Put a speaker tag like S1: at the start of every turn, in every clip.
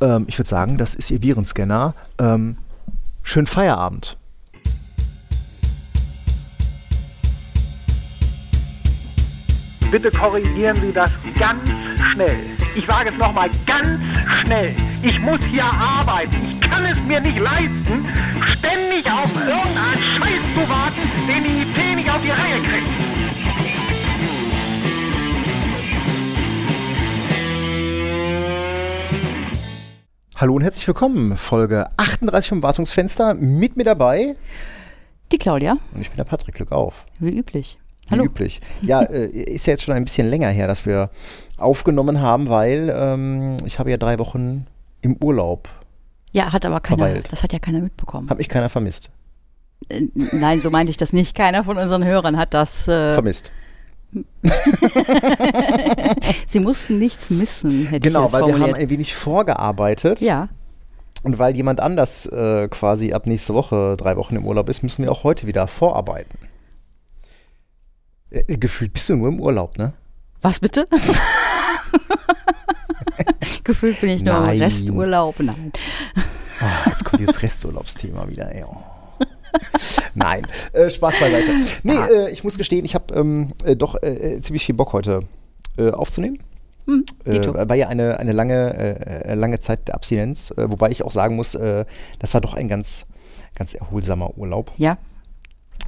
S1: Ähm, ich würde sagen, das ist Ihr Virenscanner. Ähm, schönen Feierabend.
S2: Bitte korrigieren Sie das ganz schnell. Ich sage es nochmal ganz schnell. Ich muss hier arbeiten. Ich kann es mir nicht leisten, ständig auf irgendeinen Scheiß zu warten, den die IT nicht auf die Reihe kriegt.
S1: Hallo und herzlich willkommen. Folge 38 vom Wartungsfenster. Mit mir dabei.
S3: Die Claudia.
S1: Und ich bin der Patrick. Glück auf.
S3: Wie üblich.
S1: Wie Hallo. üblich. Ja, äh, ist ja jetzt schon ein bisschen länger her, dass wir aufgenommen haben, weil ähm, ich habe ja drei Wochen im Urlaub.
S3: Ja, hat aber keiner, verweilt. das hat ja keiner mitbekommen.
S1: Hat mich keiner vermisst.
S3: Äh, nein, so meinte ich das nicht. Keiner von unseren Hörern hat das
S1: äh, vermisst.
S3: Sie mussten nichts missen, hätte
S1: genau,
S3: ich
S1: Genau, weil
S3: formuliert.
S1: wir haben ein wenig vorgearbeitet.
S3: Ja.
S1: Und weil jemand anders äh, quasi ab nächste Woche drei Wochen im Urlaub ist, müssen wir auch heute wieder vorarbeiten. Äh, gefühlt bist du nur im Urlaub, ne?
S3: Was bitte? gefühlt bin ich nur im Resturlaub. Nein.
S1: Oh, jetzt kommt dieses Resturlaubsthema wieder. Ey. Oh. Nein, äh, Spaß beiseite. Nee, ah. äh, ich muss gestehen, ich habe ähm, äh, doch äh, ziemlich viel Bock heute äh, aufzunehmen. Hm, äh, war ja eine, eine lange, lange Zeit der Abstinenz, wobei ich auch sagen muss, das war doch ein ganz, ganz erholsamer Urlaub.
S3: Ja.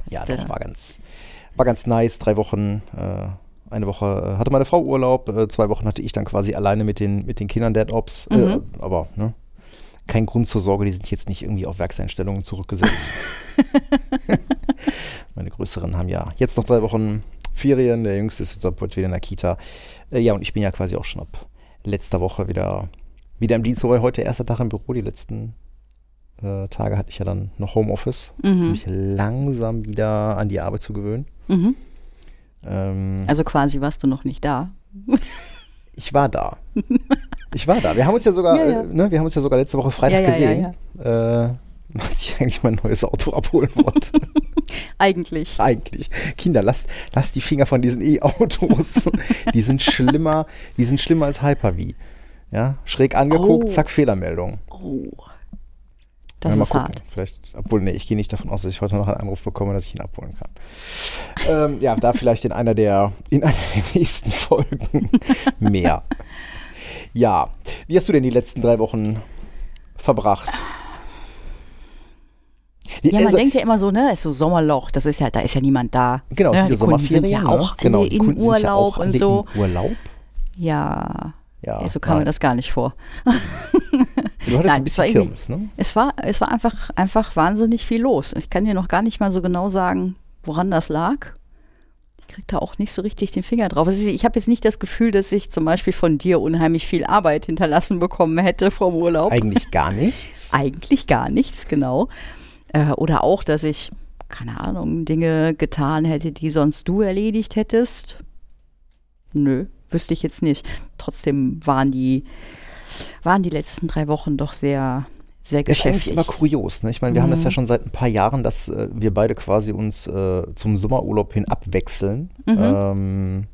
S1: Ja, doch, war ganz, war ganz nice. Drei Wochen, eine Woche hatte meine Frau Urlaub, zwei Wochen hatte ich dann quasi alleine mit den, mit den Kindern Dead Ops. Mhm. aber, ne? kein Grund zur Sorge, die sind jetzt nicht irgendwie auf Werkseinstellungen zurückgesetzt. Meine Größeren haben ja jetzt noch drei Wochen Ferien, der Jüngste ist jetzt ab heute wieder in der Kita. Äh, ja, und ich bin ja quasi auch schon ab letzter Woche wieder, wieder im Dienst, wobei heute erster Tag im Büro, die letzten äh, Tage hatte ich ja dann noch Homeoffice, mhm. um mich langsam wieder an die Arbeit zu gewöhnen.
S3: Mhm. Ähm, also quasi warst du noch nicht da.
S1: ich war da. Ich war da. Wir haben uns ja sogar, ja, ja. Äh, ne, wir haben uns ja sogar letzte Woche Freitag ja, gesehen. Äh, als ich eigentlich mein neues Auto abholen wollte.
S3: eigentlich.
S1: Eigentlich. Kinder, lasst, lasst die Finger von diesen E-Autos. die sind schlimmer, die sind schlimmer als Hyper-V. Ja, schräg angeguckt, oh. zack, Fehlermeldung.
S3: Oh. Das ja, ist gucken. hart.
S1: Vielleicht, obwohl, nee, ich gehe nicht davon aus, dass ich heute noch einen Anruf bekomme, dass ich ihn abholen kann. ähm, ja, da vielleicht in einer der, in einer der nächsten Folgen mehr. Ja, wie hast du denn die letzten drei Wochen verbracht?
S3: Ja, man also, denkt ja immer so, ne, ist so Sommerloch, das ist ja, da ist ja niemand da.
S1: Genau,
S3: ne?
S1: die Sommerferien sind
S3: ja auch
S1: ne? genau,
S3: in Urlaub
S1: ja
S3: und so.
S1: Urlaub?
S3: Ja. Ja, ja so kam nein. mir das gar nicht vor.
S1: du hattest Nein, ein bisschen Kirmes, ne?
S3: Es war, es war einfach, einfach wahnsinnig viel los. Ich kann dir noch gar nicht mal so genau sagen, woran das lag kriege da auch nicht so richtig den Finger drauf. Also ich habe jetzt nicht das Gefühl, dass ich zum Beispiel von dir unheimlich viel Arbeit hinterlassen bekommen hätte vom Urlaub.
S1: Eigentlich gar nichts.
S3: Eigentlich gar nichts, genau. Äh, oder auch, dass ich, keine Ahnung, Dinge getan hätte, die sonst du erledigt hättest. Nö, wüsste ich jetzt nicht. Trotzdem waren die, waren die letzten drei Wochen doch sehr, sehr geschäftig. Ist
S1: immer kurios. Ne? Ich meine, wir mhm. haben das ja mhm. schon seit ein paar Jahren, dass äh, wir beide quasi uns äh, zum Sommerurlaub hin abwechseln. Mhm. Ähm,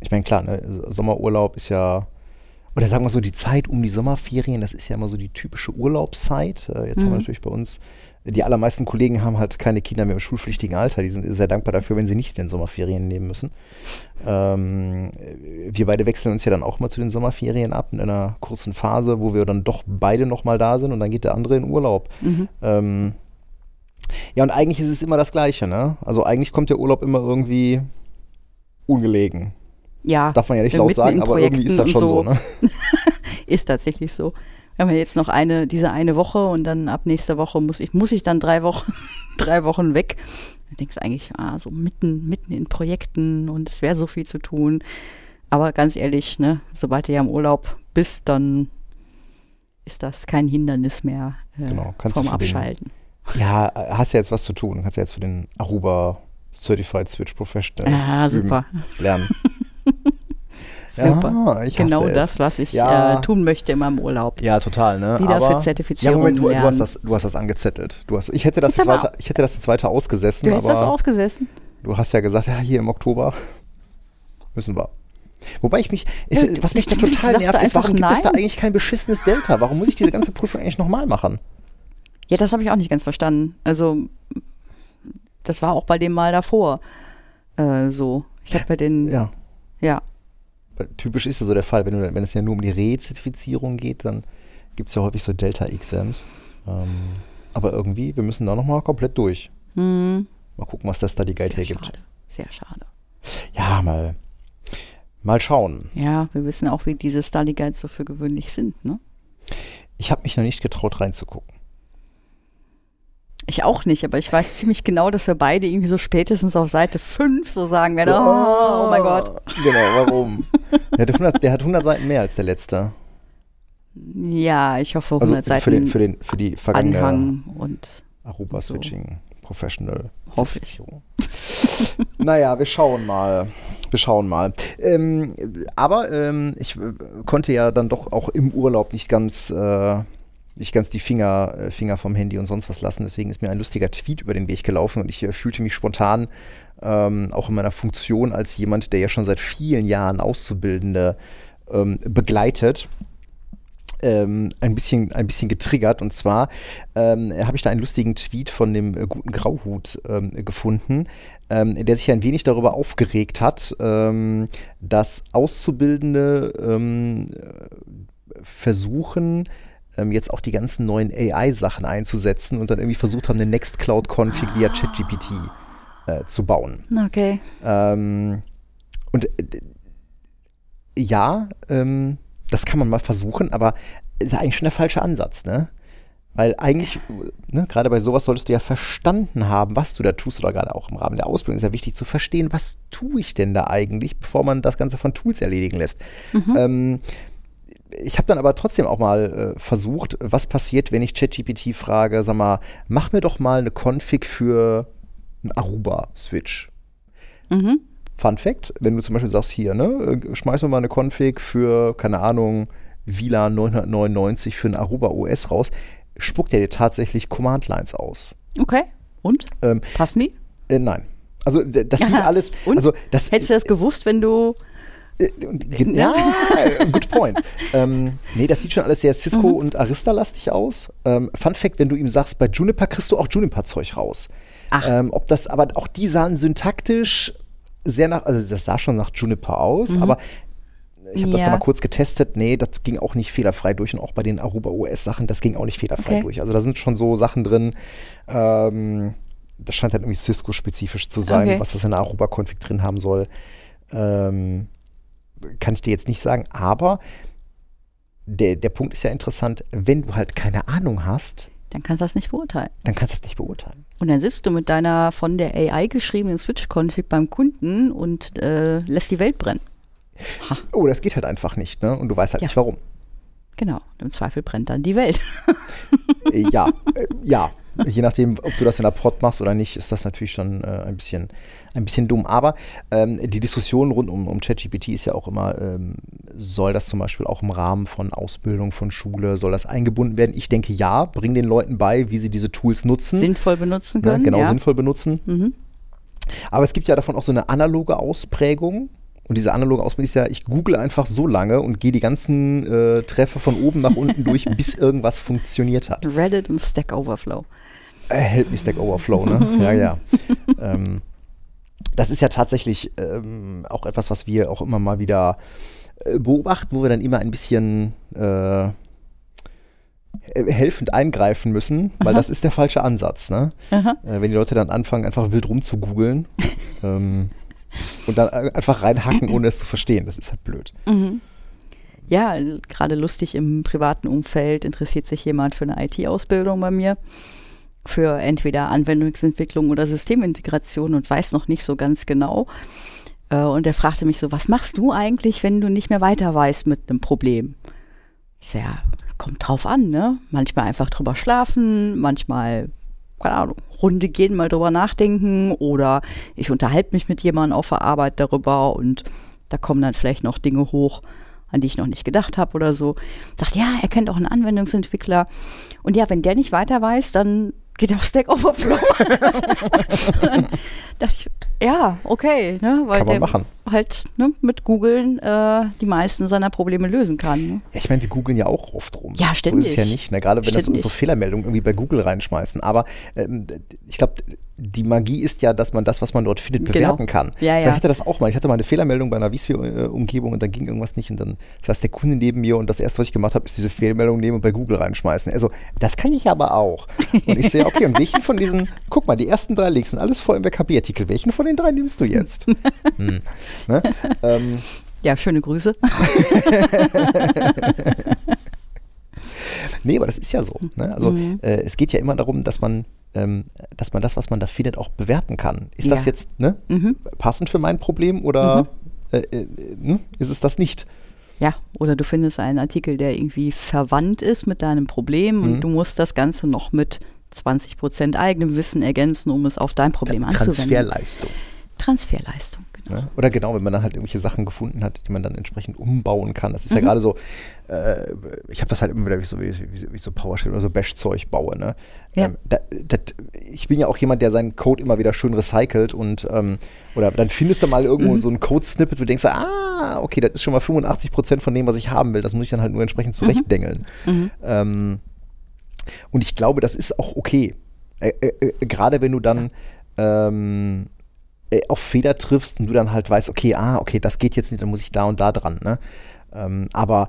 S1: ich meine, klar, ne, Sommerurlaub ist ja, oder sagen wir so, die Zeit um die Sommerferien, das ist ja immer so die typische Urlaubszeit. Äh, jetzt mhm. haben wir mhm. natürlich bei uns die allermeisten Kollegen haben halt keine Kinder mehr im schulpflichtigen Alter. Die sind sehr dankbar dafür, wenn sie nicht in den Sommerferien nehmen müssen. Ähm, wir beide wechseln uns ja dann auch mal zu den Sommerferien ab in einer kurzen Phase, wo wir dann doch beide nochmal da sind und dann geht der andere in Urlaub. Mhm. Ähm, ja, und eigentlich ist es immer das Gleiche, ne? Also eigentlich kommt der Urlaub immer irgendwie ungelegen.
S3: Ja.
S1: Darf man ja nicht laut sagen, aber irgendwie ist das schon so, so ne?
S3: ist tatsächlich so wir haben ja jetzt noch eine, diese eine Woche und dann ab nächster Woche muss ich, muss ich dann drei Wochen, drei Wochen weg. Da denkst du eigentlich, ah, so mitten, mitten in Projekten und es wäre so viel zu tun. Aber ganz ehrlich, ne, sobald du ja im Urlaub bist, dann ist das kein Hindernis mehr
S1: äh, genau,
S3: vom Abschalten.
S1: Den, ja, hast ja jetzt was zu tun. Kannst ja jetzt für den Aruba Certified Switch Professional
S3: ah, super.
S1: lernen.
S3: Super. Ja, genau das, was ich ja. äh, tun möchte in meinem Urlaub.
S1: Ja, total. Ne?
S3: Wieder Aber, für Zertifizierung. Ja, Moment,
S1: du, du, hast das, du hast das angezettelt. Du hast, ich, hätte das jetzt weiter, ich hätte das jetzt weiter ausgesessen.
S3: Du hast das ausgesessen?
S1: Du hast ja gesagt, ja, hier im Oktober müssen wir. Wobei ich mich,
S3: Ja,
S1: ich, was mich da total nervt, ist, warum
S3: einfach
S1: gibt es da
S3: nein?
S1: eigentlich kein beschissenes Delta? Warum muss ich diese ganze Prüfung eigentlich nochmal machen?
S3: Ja, das habe ich auch nicht ganz verstanden. Also, das war auch bei dem Mal davor äh, so. Ich habe bei den, ja.
S1: Ja, typisch ist ja so der Fall, wenn, du, wenn es ja nur um die Rezertifizierung geht, dann gibt es ja häufig so Delta-Exams. Ähm, aber irgendwie, wir müssen da nochmal komplett durch.
S3: Hm,
S1: Mal gucken, was das Study Guide
S3: sehr
S1: hergibt.
S3: schade. Sehr schade.
S1: Ja, mal, mal schauen.
S3: Ja, wir wissen auch, wie diese Study Guides so für gewöhnlich sind, ne?
S1: Ich habe mich noch nicht getraut reinzugucken.
S3: Ich auch nicht, aber ich weiß ziemlich genau, dass wir beide irgendwie so spätestens auf Seite 5 so sagen werden, oh, oh mein Gott.
S1: Genau, warum? der, hat 100, der hat 100 Seiten mehr als der letzte.
S3: Ja, ich hoffe 100
S1: Also
S3: Seiten
S1: für, den, für, den, für die vergangene
S3: Anhang und
S1: Aruba
S3: so.
S1: Switching Professional
S3: Hoffe ich.
S1: Naja, wir schauen mal. Wir schauen mal. Ähm, aber ähm, ich äh, konnte ja dann doch auch im Urlaub nicht ganz, äh, nicht ganz die Finger, äh, Finger vom Handy und sonst was lassen. Deswegen ist mir ein lustiger Tweet über den Weg gelaufen und ich äh, fühlte mich spontan ähm, auch in meiner Funktion als jemand, der ja schon seit vielen Jahren Auszubildende ähm, begleitet ähm, ein, bisschen, ein bisschen getriggert. Und zwar ähm, habe ich da einen lustigen Tweet von dem äh, guten Grauhut ähm, gefunden, ähm, der sich ein wenig darüber aufgeregt hat, dass Auszubildende äh, versuchen, ähm, jetzt auch die ganzen neuen AI-Sachen einzusetzen und dann irgendwie versucht haben, eine Nextcloud-Config via ChatGPT äh, zu bauen.
S3: Okay.
S1: Ähm, und äh, ja, ähm, das kann man mal versuchen, aber ist eigentlich schon der falsche Ansatz, ne? Weil eigentlich, ne, gerade bei sowas solltest du ja verstanden haben, was du da tust, oder gerade auch im Rahmen der Ausbildung ist ja wichtig zu verstehen, was tue ich denn da eigentlich, bevor man das Ganze von Tools erledigen lässt. Ähm, ich habe dann aber trotzdem auch mal äh, versucht, was passiert, wenn ich ChatGPT frage, sag mal, mach mir doch mal eine Config für einen Aruba-Switch.
S3: Mhm.
S1: Fun Fact, wenn du zum Beispiel sagst, hier, ne, äh, schmeiß mir mal eine Config für, keine Ahnung, WLAN 999 für ein Aruba OS raus, spuckt er dir tatsächlich Command-Lines aus.
S3: Okay. Und?
S1: Ähm,
S3: Passen die?
S1: äh, nein. Also das sieht alles,
S3: Und?
S1: also das
S3: Hättest du das gewusst, wenn du.
S1: Äh, ja, good point. ähm, nee, das sieht schon alles sehr Cisco
S3: Mhm.
S1: und Arista-lastig aus. Ähm, Fun Fact, wenn du ihm sagst, bei Juniper kriegst du auch Juniper-Zeug raus.
S3: Ach.
S1: Ähm, ob das, aber auch die sahen syntaktisch sehr nach, also das sah schon nach Juniper aus, aber ich habe das
S3: Mhm. Ja.
S1: da mal kurz getestet. Nee, das ging auch nicht fehlerfrei durch und auch bei den Aruba OS Sachen, das ging auch nicht fehlerfrei
S3: Okay.
S1: durch. Also da sind schon so Sachen drin, ähm, das scheint halt irgendwie Cisco-spezifisch zu sein,
S3: Okay.
S1: was das in der Aruba-Config drin haben soll. Ähm, kann ich dir jetzt nicht sagen, aber der, der Punkt ist ja interessant, wenn du halt keine Ahnung hast,
S3: Dann kannst du das nicht beurteilen.
S1: dann kannst du es nicht beurteilen.
S3: Und dann sitzt du mit deiner von der AI geschriebenen Switch-Config beim Kunden und äh, lässt die Welt brennen. Ha,
S1: Oh, das geht halt einfach nicht, ne? Und du weißt halt
S3: Ja.
S1: nicht warum.
S3: genau. Im Zweifel brennt dann die Welt.
S1: Äh, ja, äh, ja. Je nachdem, ob du das in der Pod machst oder nicht, ist das natürlich schon äh, ein, bisschen, ein bisschen dumm. Aber ähm, die Diskussion rund um, um ChatGPT ist ja auch immer, ähm, soll das zum Beispiel auch im Rahmen von Ausbildung, von Schule, soll das eingebunden werden? Ich denke ja, bring den Leuten bei, wie sie diese Tools nutzen.
S3: Sinnvoll benutzen
S1: ne,
S3: können.
S1: genau,
S3: ja.
S1: sinnvoll benutzen.
S3: Mhm.
S1: Aber es gibt ja davon auch so eine analoge Ausprägung. Und diese analoge Ausprägung ist ja, ich google einfach so lange und gehe die ganzen äh, Treffer von oben nach unten durch, bis irgendwas funktioniert hat.
S3: Reddit und Stack Overflow.
S1: Äh, Help me Stack Overflow, ne? ja, ja. ähm, das ist ja tatsächlich ähm, auch etwas, was wir auch immer mal wieder äh, beobachten, wo wir dann immer ein bisschen äh, helfend eingreifen müssen, weil das ist der falsche Ansatz, ne?
S3: Aha.
S1: Äh, wenn die Leute dann anfangen, einfach wild rumzugoogeln ähm, und dann äh, einfach reinhacken, ohne es zu verstehen. Das ist halt blöd.
S3: Ja, also gerade lustig im privaten Umfeld interessiert sich jemand für eine IT-Ausbildung bei mir, für entweder Anwendungsentwicklung oder Systemintegration und weiß noch nicht so ganz genau. Äh, Und er fragte mich so, was machst du eigentlich, wenn du nicht mehr weiter weißt mit einem Problem? Ich so, ja, kommt drauf an, ne? Manchmal einfach drüber schlafen, manchmal, keine Ahnung, Runde gehen, mal drüber nachdenken oder ich unterhalte mich mit jemandem auf der Arbeit darüber und da kommen dann vielleicht noch Dinge hoch, an die ich noch nicht gedacht habe oder so. Dachte, ja, er kennt auch einen Anwendungsentwickler. Und ja, wenn der nicht weiter weiß, dann geht er auf Stack Overflow. dachte ich, Ja, okay, ne? weil
S1: Kann man machen.
S3: halt ne, mit Googeln äh, die meisten seiner Probleme lösen kann. Ne?
S1: Ja, ich meine, wir googeln ja auch oft rum.
S3: Ja,
S1: So ist
S3: ständig.
S1: es ja nicht, ne? gerade wenn das so,
S3: Ständig.
S1: so Fehlermeldungen irgendwie bei Google reinschmeißen. Aber ähm, ich glaube, die Magie ist ja, dass man das, was man dort findet,
S3: Genau.
S1: bewerten kann.
S3: Ja, ja.
S1: Ich hatte das auch mal. Ich hatte mal eine Fehlermeldung bei einer Wiesvi-Umgebung und da ging irgendwas nicht. Und dann saß der Kunde neben mir und das erste, was ich gemacht habe, ist diese Fehlermeldung nehmen und bei Google reinschmeißen. Also, das kann ich aber auch. Und ich sehe, okay, und welchen von diesen, guck mal, die ersten drei Links sind alles voll im WKB-Artikel. Welchen von den drei nimmst du jetzt? hm. ne? ähm,
S3: Ja, schöne Grüße.
S1: Nee, aber das ist ja so. Ne? Also
S3: Mhm.
S1: äh, es geht ja immer darum, dass man, ähm, dass man das, was man da findet, auch bewerten kann. Ist das
S3: Ja.
S1: jetzt ne,
S3: Mhm.
S1: passend für mein Problem oder äh, äh, äh, ist es das nicht?
S3: Ja, oder du findest einen Artikel, der irgendwie verwandt ist mit deinem Problem
S1: Mhm.
S3: und du musst das Ganze noch mit 20% eigenem Wissen ergänzen, um es auf dein Problem anzuwenden.
S1: Transferleistung.
S3: Transferleistung.
S1: Ne? Oder genau, wenn man dann halt irgendwelche Sachen gefunden hat, die man dann entsprechend umbauen kann. Das ist ja
S3: Mhm.
S1: gerade so, äh, ich habe das halt immer wieder, wie so, wie, wie, wie so PowerShell oder so Bash-Zeug baue. Ne?
S3: Ja.
S1: Ähm, da, das, ich bin ja auch jemand, der seinen Code immer wieder schön recycelt und ähm, oder dann findest du mal irgendwo
S3: Mhm.
S1: so ein Code-Snippet, wo du denkst, ah, okay, das ist schon mal 85% von dem, was ich haben will. Das muss ich dann halt nur entsprechend zurechtdengeln.
S3: Mhm.
S1: Ähm, und ich glaube, das ist auch okay. Äh, äh, äh, Gerade wenn du dann ähm, äh, auf Fehler triffst und du dann halt weißt, okay, ah, okay, das geht jetzt nicht, dann muss ich da und da dran. Ne? Ähm, aber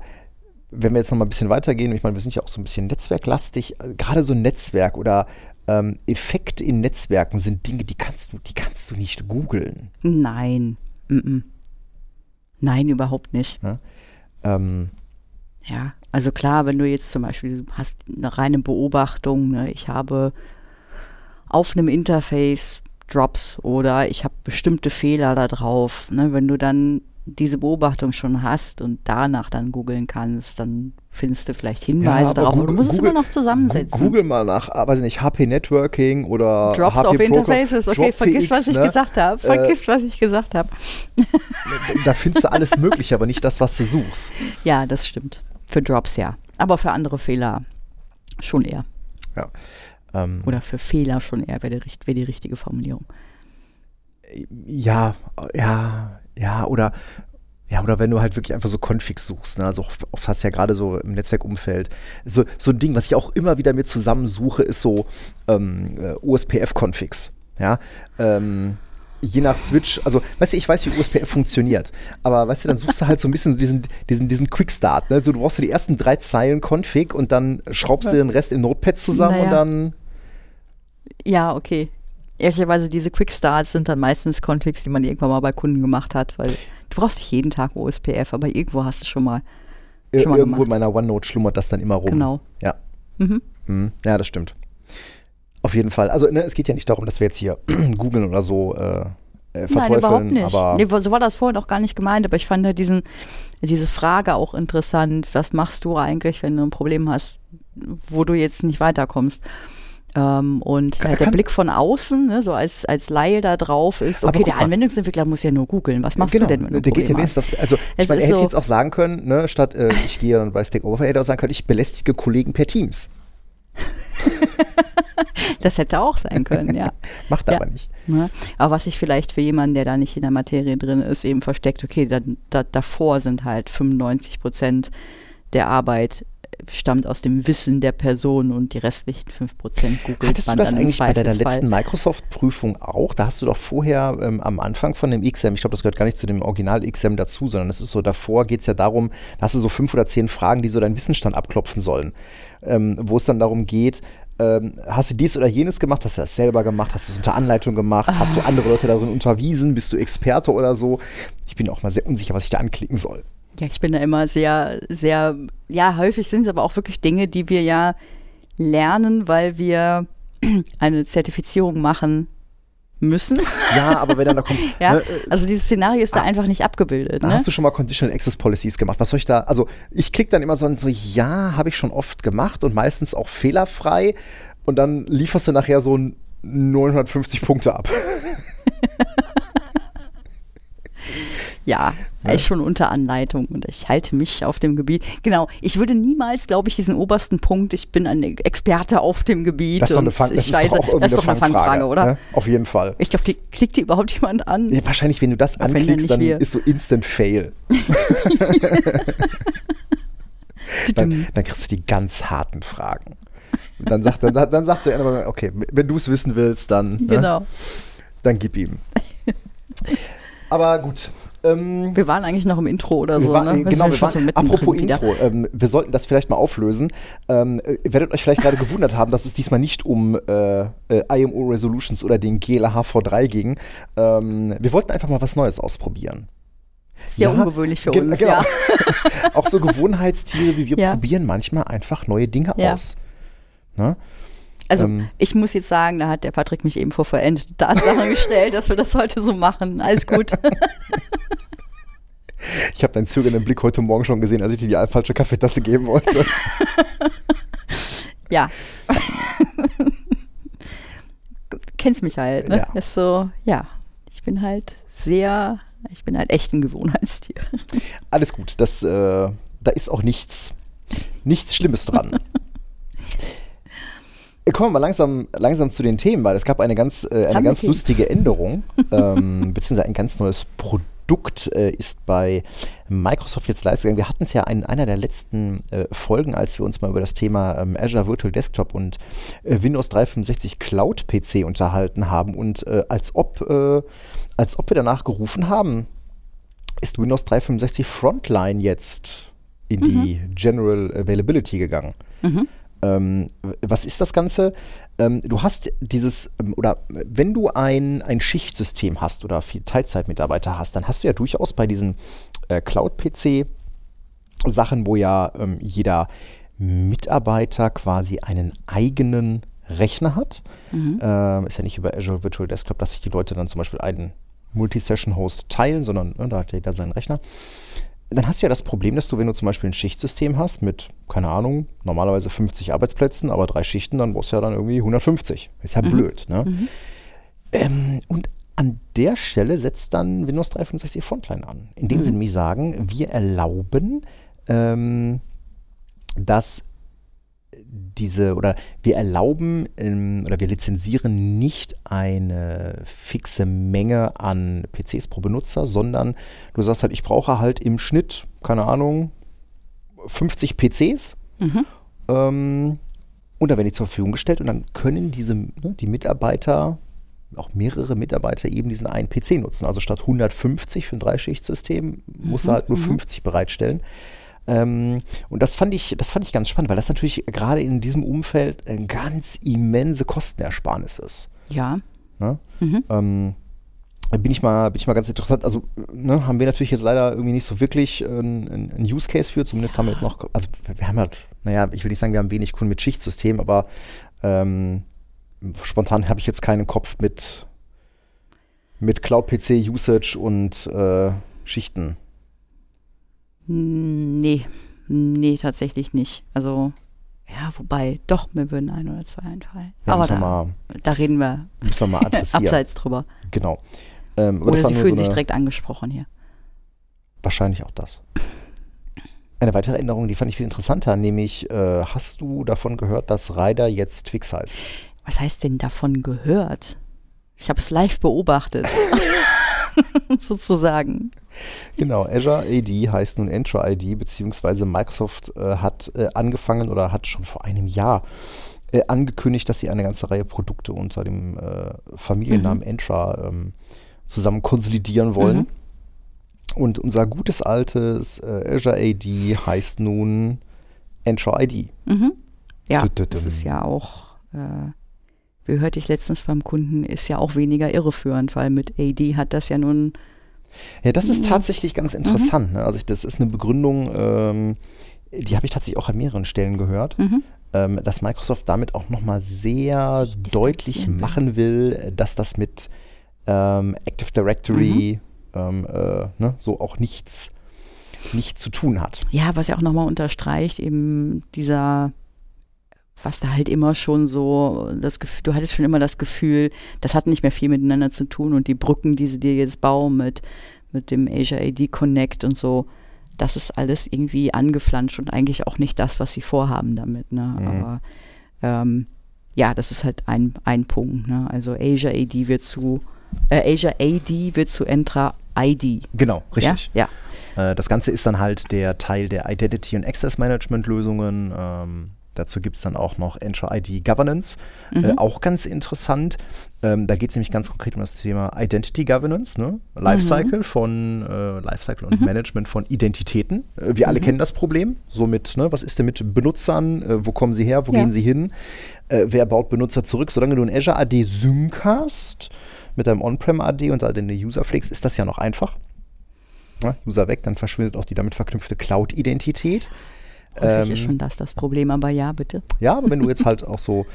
S1: wenn wir jetzt noch mal ein bisschen weitergehen, ich meine, wir sind ja auch so ein bisschen netzwerklastig, äh, gerade so ein Netzwerk oder ähm, Effekte in Netzwerken sind Dinge, die kannst du, die kannst du nicht googeln.
S3: Nein. Mm-mm. Nein, überhaupt nicht.
S1: Ähm,
S3: Ja, also klar, wenn du jetzt zum Beispiel hast eine reine Beobachtung, ne, ich habe auf einem Interface Drops oder ich habe bestimmte Fehler da drauf. Ne, wenn du dann diese Beobachtung schon hast und danach dann googeln kannst, dann findest du vielleicht Hinweise
S1: aber
S3: darauf. aber du
S1: Google-
S3: musst es
S1: Google-
S3: immer noch zusammensetzen.
S1: Google mal nach, ah, weiß ich nicht, HP Networking oder
S3: Drops
S1: HP
S3: auf
S1: Proco-
S3: Interfaces, okay,
S1: Drop
S3: vergiss,
S1: TX,
S3: was ich
S1: ne?
S3: gesagt habe. Vergiss, was ich gesagt habe.
S1: Da findest du alles Mögliche, aber nicht das, was du suchst.
S3: Ja, das stimmt. Für Drops ja. Aber für andere Fehler schon eher.
S1: Ja. Ähm,
S3: Oder für Fehler schon eher wäre die, wäre die richtige Formulierung.
S1: Ja, ja, ja, oder ja, oder wenn du halt wirklich einfach so Configs suchst, ne? also oft, oft hast du ja gerade so im Netzwerkumfeld so, so ein Ding, was ich auch immer wieder mir zusammensuche, ist so ähm, äh, USPF-Configs, ja, ähm, je nach Switch, also weißt du, ich weiß, wie USPF funktioniert, aber weißt du, dann suchst du halt so ein bisschen diesen, diesen, diesen Quickstart, ne? so du brauchst so die ersten drei Zeilen Config und dann schraubst du den Rest im Notepad zusammen und
S3: Naja.
S1: dann
S3: Ja, okay. Ehrlicherweise, diese Quick Starts sind dann meistens Configs, die man irgendwann mal bei Kunden gemacht hat, weil du brauchst nicht jeden Tag OSPF, aber irgendwo hast du schon mal.
S1: äh,
S3: Schon mal
S1: irgendwo in
S3: gemacht.
S1: meiner OneNote schlummert das dann immer rum.
S3: Genau.
S1: Ja.
S3: Mhm.
S1: Mhm. Ja, das stimmt. Auf jeden Fall. Also, ne, es geht ja nicht darum, dass wir jetzt hier googeln oder so äh, äh,
S3: Nein, überhaupt nicht. Nee, so war das vorhin auch gar nicht gemeint, aber ich fand halt diesen, diese Frage auch interessant. Was machst du eigentlich, wenn du ein Problem hast, wo du jetzt nicht weiterkommst? Ähm, und
S1: Kann-
S3: halt der
S1: kann-
S3: Blick von außen, ne, so als, als Laie da drauf ist, okay, der. Anwendungsentwickler muss ja nur googeln. Was machst
S1: genau,
S3: du denn, wenn du
S1: der geht ja wenigstens aufs, also
S3: Es
S1: ich meine, er hätte
S3: so-
S1: jetzt auch sagen können, ne, statt äh, ich gehe dann bei Stack Overflow, hätte er auch sagen können, ich belästige Kollegen per Teams.
S3: Das hätte auch sein können, ja.
S1: Macht
S3: Ja.
S1: aber nicht.
S3: Ne? Aber was sich vielleicht für jemanden, der da nicht in der Materie drin ist, eben versteckt, okay, dann, da, davor sind halt 95 Prozent der Arbeit stammt aus dem Wissen der Person und die restlichen 5 Prozent googelt
S1: Hattest du
S3: man
S1: das
S3: dann
S1: eigentlich bei deiner letzten Microsoft-Prüfung auch? Da hast du doch vorher ähm, am Anfang von dem XM, ich glaube, das gehört gar nicht zu dem Original-XM dazu, sondern es ist so, davor geht es ja darum, da hast du so fünf oder zehn Fragen, die so deinen Wissensstand abklopfen sollen. Ähm, wo es dann darum geht, ähm, hast du dies oder jenes gemacht? Hast du das selber gemacht? Hast du es unter Anleitung gemacht? Hast du
S3: Ah.
S1: andere Leute darin unterwiesen? Bist du Experte oder so? Ich bin auch mal sehr unsicher, was ich da anklicken soll.
S3: Ja, ich bin da immer sehr, sehr, ja, häufig sind es aber auch wirklich Dinge, die wir ja lernen, weil wir eine Zertifizierung machen müssen.
S1: Ja, aber wenn dann da kommt,
S3: Ja,
S1: ne,
S3: also dieses Szenario ist da einfach nicht abgebildet. Ne?
S1: Hast du schon mal Conditional Access Policies gemacht? Was soll ich da? Also, ich klicke dann immer so, so ja, habe ich schon oft gemacht und meistens auch fehlerfrei. Und dann lieferst du nachher so ein 950 Punkte ab.
S3: Ja,
S1: Ja.
S3: ist schon unter Anleitung und ich halte mich auf dem Gebiet. Genau, ich würde niemals, glaube ich, diesen obersten Punkt, ich bin ein Experte auf dem Gebiet
S1: Das ist doch eine, Fang, das
S3: ich
S1: ist
S3: weiß,
S1: doch
S3: das ist doch eine Fangfrage, oder?
S1: Ne? Auf jeden Fall.
S3: Ich glaube, die klickt die überhaupt jemand an?
S1: Ja, wahrscheinlich, wenn du das
S3: wenn
S1: anklickst, dann
S3: wir.
S1: ist so Instant Fail. Dann, dann kriegst du die ganz harten Fragen. Und dann sagt, dann, dann sagt sie einer, okay, wenn du es wissen willst, dann, ne,
S3: Genau.
S1: dann gib ihm. Aber gut. Ähm,
S3: Wir waren eigentlich noch im Intro oder so,
S1: war,
S3: ne?
S1: äh, genau, wir waren,
S3: so
S1: apropos
S3: wieder.
S1: Intro, ähm, wir sollten das vielleicht mal auflösen. Ähm, äh, ihr werdet euch vielleicht gerade gewundert haben, dass es diesmal nicht um äh, äh, IMO Resolutions oder den GLH V3 ging. Ähm, wir wollten einfach mal was Neues ausprobieren.
S3: Sehr
S1: Ja,
S3: ungewöhnlich für uns,
S1: genau.
S3: ja.
S1: Auch so Gewohnheitstiere wie wir
S3: Ja.
S1: probieren manchmal einfach neue Dinge aus. Ne?
S3: Also
S1: Ähm.
S3: ich muss jetzt sagen, da hat der Patrick mich eben vor verendete Tatsachen gestellt, dass wir das heute so machen. Alles gut.
S1: Ich habe deinen zögernden Blick heute Morgen schon gesehen, als ich dir die falsche Kaffeetasse geben wollte.
S3: ja. Kennst mich halt, ne?
S1: Ja.
S3: Ist so, ja. Ich bin halt sehr, ich bin halt echt ein Gewohnheitstier.
S1: Alles gut, das, äh, da ist auch nichts, nichts Schlimmes dran. Kommen wir mal langsam, langsam zu den Themen, weil es gab eine ganz, äh, eine
S3: Haben
S1: ganz lustige Änderung, ähm, beziehungsweise ein ganz neues Produkt äh, ist bei Microsoft jetzt live gegangen. Wir hatten es ja in einer der letzten äh, Folgen, als wir uns mal über das Thema ähm, Azure Virtual Desktop und äh, Windows 365 Cloud PC unterhalten haben und äh, als, ob, äh, als ob wir danach gerufen haben, ist Windows 365 Frontline jetzt in die General Availability gegangen. Ähm, was ist das Ganze? Ähm, du hast dieses, ähm, oder wenn du ein, ein Schichtsystem hast oder viel Teilzeitmitarbeiter hast, dann hast du ja durchaus bei diesen äh, Cloud-PC Sachen, wo ja ähm, jeder Mitarbeiter quasi einen eigenen Rechner hat. Ähm, ist ja nicht über Azure Virtual Desktop, dass sich die Leute dann zum Beispiel einen Multisession-Host teilen, sondern ne, da hat jeder seinen Rechner. Dann hast du ja das Problem, dass du, wenn du zum Beispiel ein Schichtsystem hast mit, keine Ahnung, normalerweise 50 Arbeitsplätzen, aber drei Schichten, dann brauchst du ja dann irgendwie 150. Ist ja blöd, ne? Ähm, und an der Stelle setzt dann Windows 365 Frontline an, indem sie nämlich sagen, wir erlauben, ähm, dass diese oder wir erlauben ähm, oder wir lizenzieren nicht eine fixe Menge an PCs pro Benutzer, sondern du sagst halt, ich brauche halt im Schnitt, keine Ahnung, 50 PCs. Ähm, und dann werden die zur Verfügung gestellt und dann können diese, ne, die Mitarbeiter, auch mehrere Mitarbeiter eben diesen einen PC nutzen. Also statt 150 für ein Dreischichtsystem muss er halt nur 50 bereitstellen. Ähm, und das fand ich, das fand ich ganz spannend, weil das natürlich gerade in diesem Umfeld eine ganz immense Kostenersparnis ist.
S3: Ja.
S1: Ne? Ähm, da bin ich mal, bin ich mal ganz interessant. Also ne, haben wir natürlich jetzt leider irgendwie nicht so wirklich äh, einen einen Use Case für. Zumindest haben wir jetzt noch, also wir- haben halt, naja, ich will nicht sagen, wir haben wenig Kunden mit Schichtsystem, aber ähm, spontan habe ich jetzt keinen Kopf mit mit Cloud PC Usage und äh, Schichten.
S3: Nee, nee, tatsächlich nicht. Also, ja, wobei, doch, mir würden ein oder zwei einfallen.
S1: Ja,
S3: Aber da,
S1: mal,
S3: da reden wir
S1: müssen wir mal
S3: abseits drüber.
S1: Genau. Ähm,
S3: Oder sie fühlen
S1: so
S3: sich direkt angesprochen hier.
S1: Wahrscheinlich auch das. Eine weitere Änderung, die fand ich viel interessanter, nämlich äh, hast du davon gehört, dass Rider jetzt Twix heißt?
S3: Was heißt denn davon gehört? Ich habe es live beobachtet. Sozusagen.
S1: Genau, Azure AD heißt nun Entra ID, beziehungsweise Microsoft äh, hat äh, angefangen oder hat schon vor einem Jahr äh, angekündigt, dass sie eine ganze Reihe Produkte unter dem äh, Familiennamen Entra ähm, zusammen konsolidieren wollen. Und unser gutes altes äh, Azure AD heißt nun Entra ID.
S3: Ja,
S1: Tütütüm.
S3: das ist ja auch, äh, wie hörte ich letztens beim Kunden, ist ja auch weniger irreführend, weil mit AD hat das ja nun,
S1: Ja, das ist tatsächlich ganz interessant. Ne? Also ich, das ist eine Begründung, ähm, die habe ich tatsächlich auch an mehreren Stellen gehört, ähm, dass Microsoft damit auch nochmal sehr deutlich machen will, dass das mit ähm, Active Directory ähm, äh, ne, so auch nichts, nichts zu tun hat.
S3: ja, was ja auch nochmal unterstreicht, eben dieser, was da halt immer schon so, das Gefühl, du hattest schon immer das Gefühl, das hat nicht mehr viel miteinander zu tun und die Brücken, die sie dir jetzt bauen mit, mit dem Asia AD Connect und so, das ist alles irgendwie angeflanscht und eigentlich auch nicht das, was sie vorhaben damit. Ne?
S1: Mhm.
S3: Aber ähm, ja, das ist halt ein, ein Punkt. Ne? Also Asia AD wird zu äh, Asia AD wird zu Entra ID.
S1: Genau, richtig.
S3: Ja,
S1: Äh, das Ganze ist dann halt der Teil der Identity und Access Management Lösungen. Ähm, dazu gibt es dann auch noch Entra ID Governance.
S3: Mhm.
S1: Äh, auch ganz interessant. Ähm, da geht es nämlich ganz konkret um das Thema Identity Governance, ne? Lifecycle
S3: Mhm.
S1: von äh, Lifecycle und Management von Identitäten. Äh, wir alle
S3: Mhm.
S1: kennen das Problem. Somit, ne, was ist denn mit Benutzern? Äh, wo kommen sie her? Wo
S3: Ja.
S1: gehen sie hin? Äh, wer baut Benutzer zurück? Solange du ein Azure AD Sync hast mit deinem On-Prem AD und da deine User pflegst, ist das ja noch einfach. Ja, User weg, dann verschwindet auch die damit verknüpfte Cloud-Identität.
S3: Häufig
S1: Ähm,
S3: ist schon das das Problem, aber ja, bitte.
S1: Ja, aber wenn du jetzt halt auch so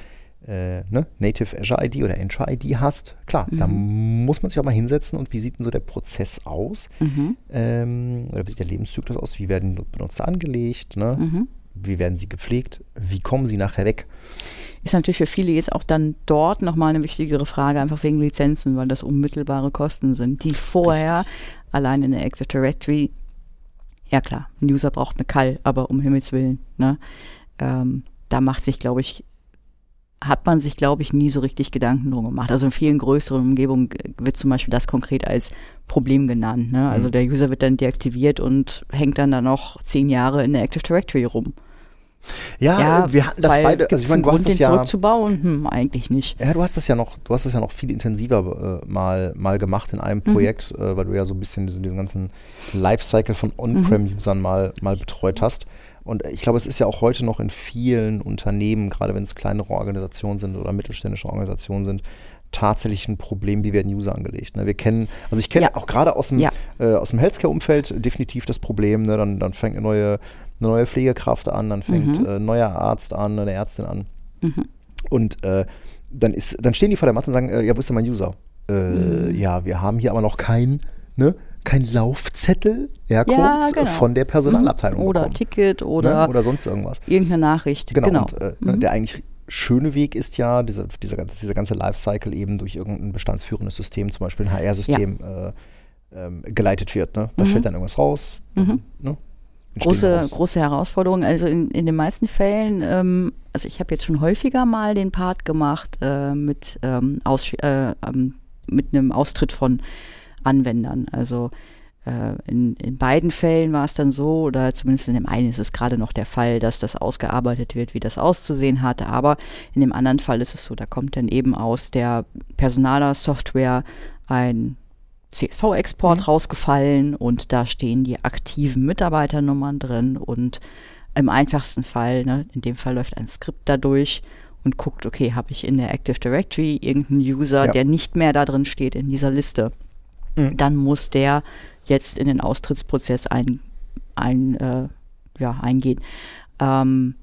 S1: äh, ne, Native Azure ID oder Entra ID hast, klar, da muss man sich auch mal hinsetzen und wie sieht denn so der Prozess aus?
S3: Mhm.
S1: Ähm, oder wie sieht der Lebenszyklus aus? Wie werden Benutzer angelegt? Ne?
S3: Mhm.
S1: Wie werden sie gepflegt? Wie kommen sie nachher weg?
S3: Ist natürlich für viele jetzt auch dann dort nochmal eine wichtigere Frage, einfach wegen Lizenzen, weil das unmittelbare Kosten sind, die vorher allein in der Active Directory, ja klar, ein User braucht eine Call, aber um Himmels Willen, ne? Ähm, da macht sich, glaube ich, hat man sich, glaube ich, nie so richtig Gedanken drum gemacht. Also in vielen größeren Umgebungen wird zum Beispiel das konkret als Problem genannt. Ne? Also
S1: Mhm.
S3: der User wird dann deaktiviert und hängt dann da noch zehn Jahre in der Active Directory rum.
S1: Ja, wir hatten das beide. Also ich meine, du hast
S3: Grund,
S1: das
S3: den
S1: ja.
S3: zurückzubauen? Hm, eigentlich nicht.
S1: Ja, du hast das ja noch, du hast das ja noch viel intensiver äh, mal, mal gemacht in einem Projekt, äh, weil du ja so ein bisschen diesen, diesen ganzen Lifecycle von On-Prem-Usern mal, mal betreut hast. Und ich glaube, es ist ja auch heute noch in vielen Unternehmen, gerade wenn es kleinere Organisationen sind oder mittelständische Organisationen sind, tatsächlich ein Problem, wie werden User angelegt. Ne? Wir kennen, also ich kenne
S3: Ja.
S1: auch gerade aus dem,
S3: Ja.
S1: äh, aus dem Healthcare-Umfeld definitiv das Problem, ne? dann, dann fängt eine neue, eine neue Pflegekraft an, dann fängt
S3: Mhm.
S1: äh, ein neuer Arzt an, eine Ärztin an.
S3: Mhm.
S1: Und äh, dann, ist, dann stehen die vor der Matte und sagen, äh, ja, wo ist denn mein User? Äh,
S3: Mhm.
S1: Ja, wir haben hier aber noch kein, ne, kein Laufzettel,
S3: Ja, genau.
S1: äh, von der Personalabteilung
S3: Oder
S1: bekommen,
S3: Ticket oder,
S1: ne? oder sonst irgendwas.
S3: irgendeine Nachricht.
S1: Genau,
S3: Genau.
S1: und äh, ne,
S3: Mhm.
S1: der eigentlich schöne Weg ist ja, dieser, dieser, ganze, dieser ganze Lifecycle eben durch irgendein bestandsführendes System, zum Beispiel ein HR-System, äh, ähm, geleitet wird. Ne? Da
S3: Mhm.
S1: fällt dann irgendwas raus.
S3: Mhm.
S1: Ne?
S3: Große, große Herausforderung. Also in, in den meisten Fällen, ähm, also ich habe jetzt schon häufiger mal den Part gemacht äh, mit, ähm, Aus, äh, ähm, mit einem Austritt von Anwendern. Also äh, in, in beiden Fällen war es dann so, oder zumindest in dem einen ist es gerade noch der Fall, dass das ausgearbeitet wird, wie das auszusehen hat. Aber in dem anderen Fall ist es so, da kommt dann eben aus der Personaler-Software ein CSV-Export rausgefallen und da stehen die aktiven Mitarbeiternummern drin und im einfachsten Fall, ne, in dem Fall läuft ein Skript dadurch und guckt, okay, habe ich in der Active Directory irgendeinen User,
S1: Ja.
S3: der nicht mehr da drin steht in dieser Liste,
S1: Mhm.
S3: dann muss der jetzt in den Austrittsprozess ein, ein, äh, ja, eingehen. Ähm,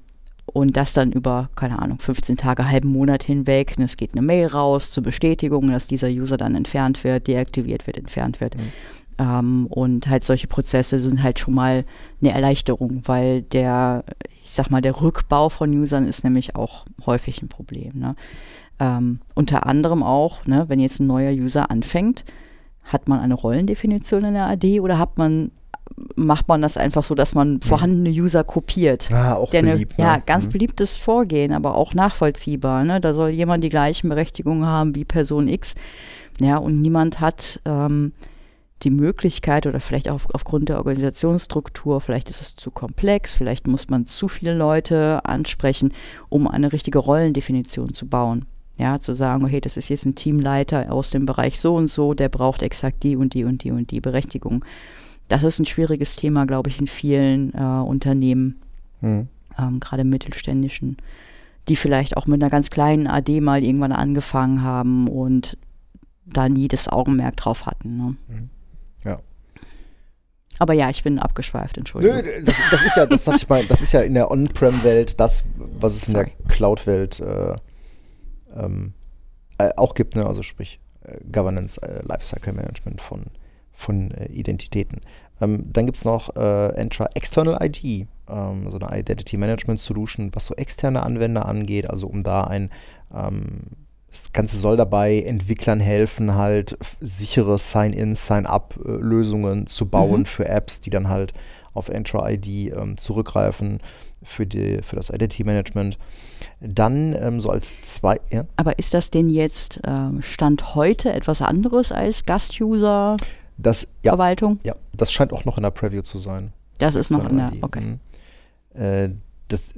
S3: und das dann über, keine Ahnung, 15 Tage, halben Monat hinweg. Und es geht eine Mail raus zur Bestätigung, dass dieser User dann entfernt wird, deaktiviert wird, entfernt wird. Ähm, und halt solche Prozesse sind halt schon mal eine Erleichterung, weil der, ich sag mal, der Rückbau von Usern ist nämlich auch häufig ein Problem. Ne? Ähm, unter anderem auch, ne, wenn jetzt ein neuer User anfängt, hat man eine Rollendefinition in der AD oder hat man, macht man das einfach so, dass man vorhandene User kopiert?
S1: Ah, auch
S3: eine-
S1: beliebt. ne?
S3: Ja, ganz
S1: Mhm.
S3: beliebtes Vorgehen, aber auch nachvollziehbar. Ne? Da soll jemand die gleichen Berechtigungen haben wie Person X. Ja, und niemand hat ähm, die Möglichkeit oder vielleicht auch auf, aufgrund der Organisationsstruktur, vielleicht ist es zu komplex, vielleicht muss man zu viele Leute ansprechen, um eine richtige Rollendefinition zu bauen. Ja, zu sagen, okay, das ist jetzt ein Teamleiter aus dem Bereich so und so, der braucht exakt die und die und die und die Berechtigung. Das ist ein schwieriges Thema, glaube ich, in vielen äh, Unternehmen
S1: Mhm.
S3: ähm, gerade mittelständischen, die vielleicht auch mit einer ganz kleinen AD mal irgendwann angefangen haben und da nie das Augenmerk drauf hatten. Ne?
S1: Ja.
S3: Aber ja, ich bin abgeschweift, Entschuldigung.
S1: Nö, das, das ist ja, das sag ich mal, das ist ja in der On-Prem-Welt das, was es in
S3: Sorry.
S1: der Cloud-Welt äh, ähm, äh, auch gibt, ne? Also sprich äh, Governance, äh, Lifecycle Management von, von äh, Identitäten. Ähm, dann gibt es noch äh, Entra External ID, ähm, so eine Identity Management Solution, was so externe Anwender angeht, also um da ein ähm, das Ganze soll dabei Entwicklern helfen, halt sichere Sign-in, Sign-up-Lösungen zu bauen mhm. für Apps, die dann halt auf Entra-ID ähm, zurückgreifen für, die, für das Identity-Management. Dann ähm, so als zwei. Ja?
S3: Aber ist das denn jetzt ähm, Stand heute etwas anderes als Gast-User?
S1: Das, ja, Verwaltung? Ja, das scheint auch noch in der Preview zu sein.
S3: Das ist noch in der, okay. Mhm.
S1: Äh, das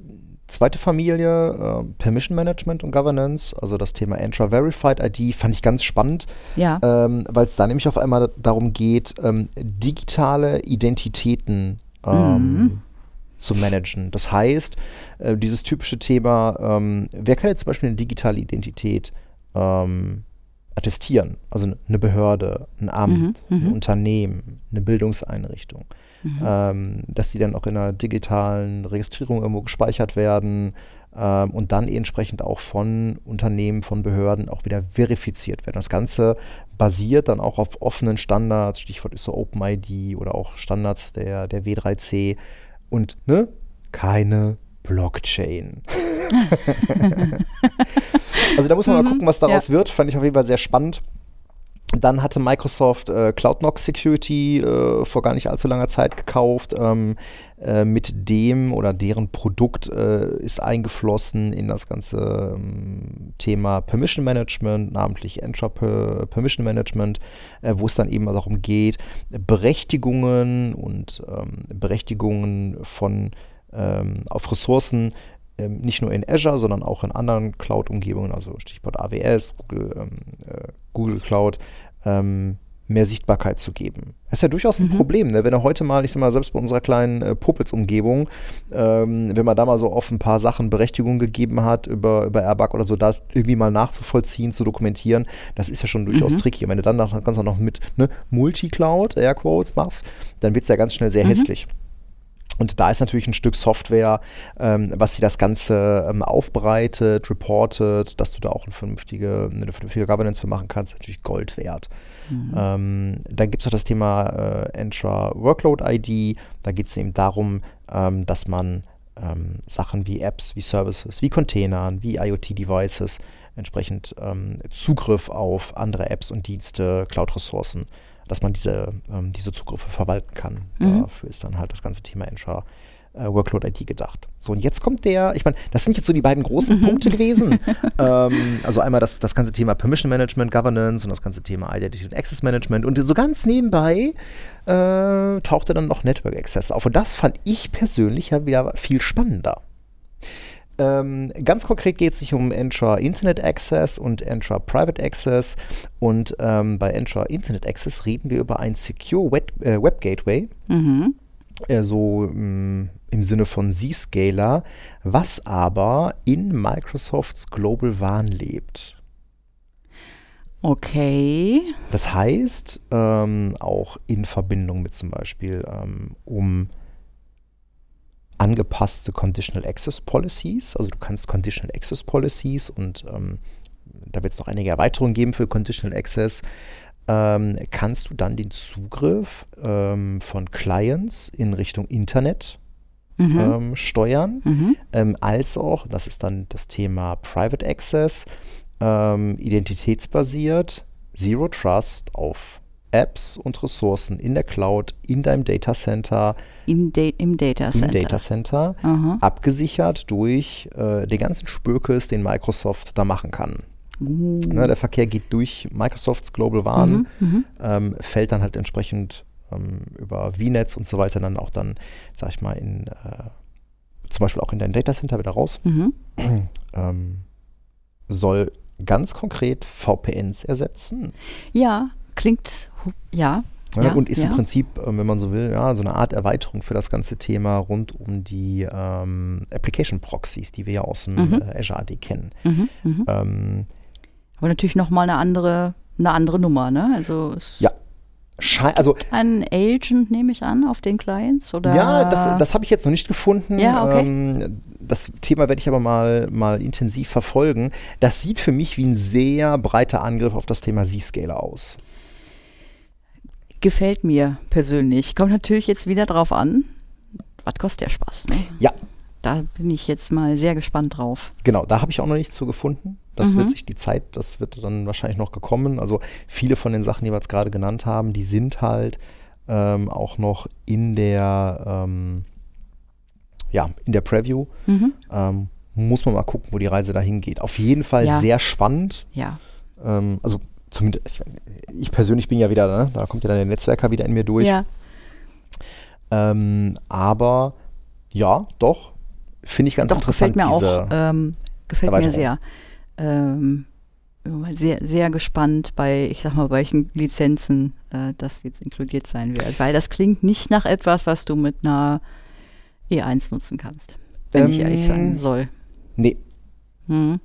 S1: zweite Familie, äh, Permission Management und Governance, also das Thema Entra Verified ID, fand ich ganz spannend,
S3: ja.
S1: ähm, weil es da nämlich auf einmal darum geht, ähm, digitale Identitäten ähm, mhm. zu managen. Das heißt, äh, dieses typische Thema, ähm, wer kann jetzt zum Beispiel eine digitale Identität ähm, attestieren? Also eine Behörde, ein Amt, mhm. ein mhm. Unternehmen, eine Bildungseinrichtung. Mhm. Ähm, dass die dann auch in einer digitalen Registrierung irgendwo gespeichert werden ähm, und dann entsprechend auch von Unternehmen, von Behörden auch wieder verifiziert werden. Das Ganze basiert dann auch auf offenen Standards, Stichwort ist so OpenID oder auch Standards der, der W3C und ne, keine Blockchain. also da muss man mhm, mal gucken, was daraus ja. wird. Fand ich auf jeden Fall sehr spannend. Dann hatte Microsoft äh, CloudKnock Security äh, vor gar nicht allzu langer Zeit gekauft. Ähm, äh, mit dem oder deren Produkt äh, ist eingeflossen in das ganze ähm, Thema Permission Management, namentlich Entra Permission Management, äh, wo es dann eben darum geht, Berechtigungen und ähm, Berechtigungen von ähm, auf Ressourcen ähm, nicht nur in Azure, sondern auch in anderen Cloud-Umgebungen, also Stichwort AWS, Google, ähm, äh, Google Cloud, ähm, mehr Sichtbarkeit zu geben. Das ist ja durchaus ein mhm. Problem, ne? wenn er heute mal, ich sag mal, selbst bei unserer kleinen äh, Popels-Umgebung, ähm, wenn man da mal so auf ein paar Sachen Berechtigung gegeben hat über, über Airbag oder so, das irgendwie mal nachzuvollziehen, zu dokumentieren, das ist ja schon durchaus mhm. tricky. Und wenn du dann das Ganze noch mit ne, Multicloud, Airquotes machst, dann wird es ja ganz schnell sehr mhm. hässlich. Und da ist natürlich ein Stück Software, ähm, was sie das Ganze ähm, aufbereitet, reportet, dass du da auch eine vernünftige, eine vernünftige Governance für machen kannst, natürlich Gold wert. Mhm. Ähm, dann gibt es auch das Thema äh, Entra Workload ID. Da geht es eben darum, ähm, dass man ähm, Sachen wie Apps, wie Services, wie Containern, wie IoT-Devices entsprechend ähm, Zugriff auf andere Apps und Dienste, Cloud-Ressourcen dass man diese, ähm, diese Zugriffe verwalten kann. Mhm. Dafür ist dann halt das ganze Thema Entra äh, Workload IT gedacht. So, und jetzt kommt der, ich meine, das sind jetzt so die beiden großen mhm. Punkte gewesen. ähm, also einmal das, das ganze Thema Permission Management, Governance und das ganze Thema Identity und Access Management. Und so ganz nebenbei äh, tauchte dann noch Network Access auf. Und das fand ich persönlich ja wieder viel spannender. Ähm, ganz konkret geht es sich um Entra Internet Access und Entra Private Access. Und ähm, bei Entra Internet Access reden wir über ein Secure Web, äh, Web Gateway. Mhm. Äh, so mm, im Sinne von Zscaler, was aber in Microsofts Global WAN lebt.
S3: Okay.
S1: Das heißt, ähm, auch in Verbindung mit zum Beispiel ähm, um angepasste Conditional Access Policies. Also du kannst Conditional Access Policies und ähm, da wird es noch einige Erweiterungen geben für Conditional Access. Ähm, kannst du dann den Zugriff ähm, von Clients in Richtung Internet mhm. Ähm, steuern, mhm. Ähm, als auch, das ist dann das Thema Private Access, ähm, identitätsbasiert, Zero Trust auf Apps und Ressourcen in der Cloud, in deinem Data Center.
S3: In de Im Data Center.
S1: Im Data Center, abgesichert durch äh, den ganzen Spökes, den Microsoft da machen kann. Uh. Ne, der Verkehr geht durch Microsofts Global WAN, mhm, mhm, ähm, fällt dann halt entsprechend ähm, über VNets und so weiter dann auch dann, sag ich mal, in äh, zum Beispiel auch in dein Data Center wieder raus. Mhm. Ähm, soll ganz konkret VPNs ersetzen.
S3: Ja, klingt, ja.
S1: Ja, ja, und ist ja. im Prinzip, ähm, wenn man so will, ja, so eine Art Erweiterung für das ganze Thema rund um die ähm, Application Proxies, die wir ja aus dem mhm. äh, Azure AD kennen. Mhm,
S3: mhm. ähm, Aber natürlich nochmal eine andere, eine andere Nummer, ne? Also
S1: ja. Schei also
S3: ein Agent nehme ich an auf den Clients oder?
S1: Ja, das, das habe ich jetzt noch nicht gefunden.
S3: Ja, okay. Ähm,
S1: das Thema werde ich aber mal, mal intensiv verfolgen. Das sieht für mich wie ein sehr breiter Angriff auf das Thema Z-Scaler aus.
S3: Gefällt mir persönlich. Kommt natürlich jetzt wieder drauf an, was kostet der Spaß. Ne?
S1: Ja,
S3: da bin ich jetzt mal sehr gespannt drauf.
S1: Genau, da habe ich auch noch nichts zu gefunden. Das
S3: Mhm.
S1: wird sich die Zeit, das wird dann wahrscheinlich noch gekommen. Also viele von den Sachen, die wir jetzt gerade genannt haben, die sind halt ähm, auch noch in der, ähm, ja, in der Preview.
S3: Mhm.
S1: Ähm, muss man mal gucken, wo die Reise dahin geht. Auf jeden Fall
S3: Ja.
S1: sehr spannend.
S3: Ja.
S1: Ähm, also zumindest, ich, ich persönlich bin ja wieder, ne, da kommt ja dann der Netzwerker wieder in mir durch.
S3: Ja.
S1: Ähm, aber ja, doch, finde ich ganz
S3: Doch,
S1: interessant.
S3: gefällt mir auch. Ähm, gefällt mir sehr. Ähm, sehr, sehr gespannt bei, ich sag mal, bei welchen Lizenzen äh, das jetzt inkludiert sein wird. Weil das klingt nicht nach etwas, was du mit einer E1 nutzen kannst. Wenn ich ehrlich sein
S1: Ähm,
S3: soll.
S1: Nee,
S3: Hm.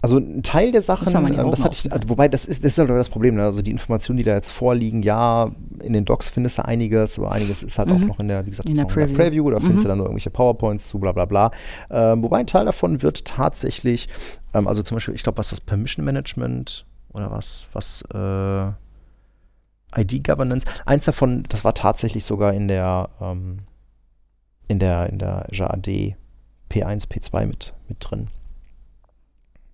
S1: Also ein Teil der Sachen,
S3: die
S1: ähm, das hatte ich,
S3: aufmachen.
S1: wobei das ist, das ist halt das Problem, ne? also die Informationen, die da jetzt vorliegen, ja, in den Docs findest du einiges, aber einiges ist halt auch
S3: Mhm.
S1: noch in der, wie gesagt,
S3: In der
S1: noch in der
S3: Preview.
S1: Preview, da findest
S3: Mhm.
S1: du dann nur irgendwelche PowerPoints zu, bla bla bla. Ähm, wobei ein Teil davon wird tatsächlich, ähm, also zum Beispiel, ich glaube, was das Permission Management oder was, was äh, ID Governance, eins davon, das war tatsächlich sogar in der, ähm, in der, in der Azure AD P1, P2 mit, mit drin.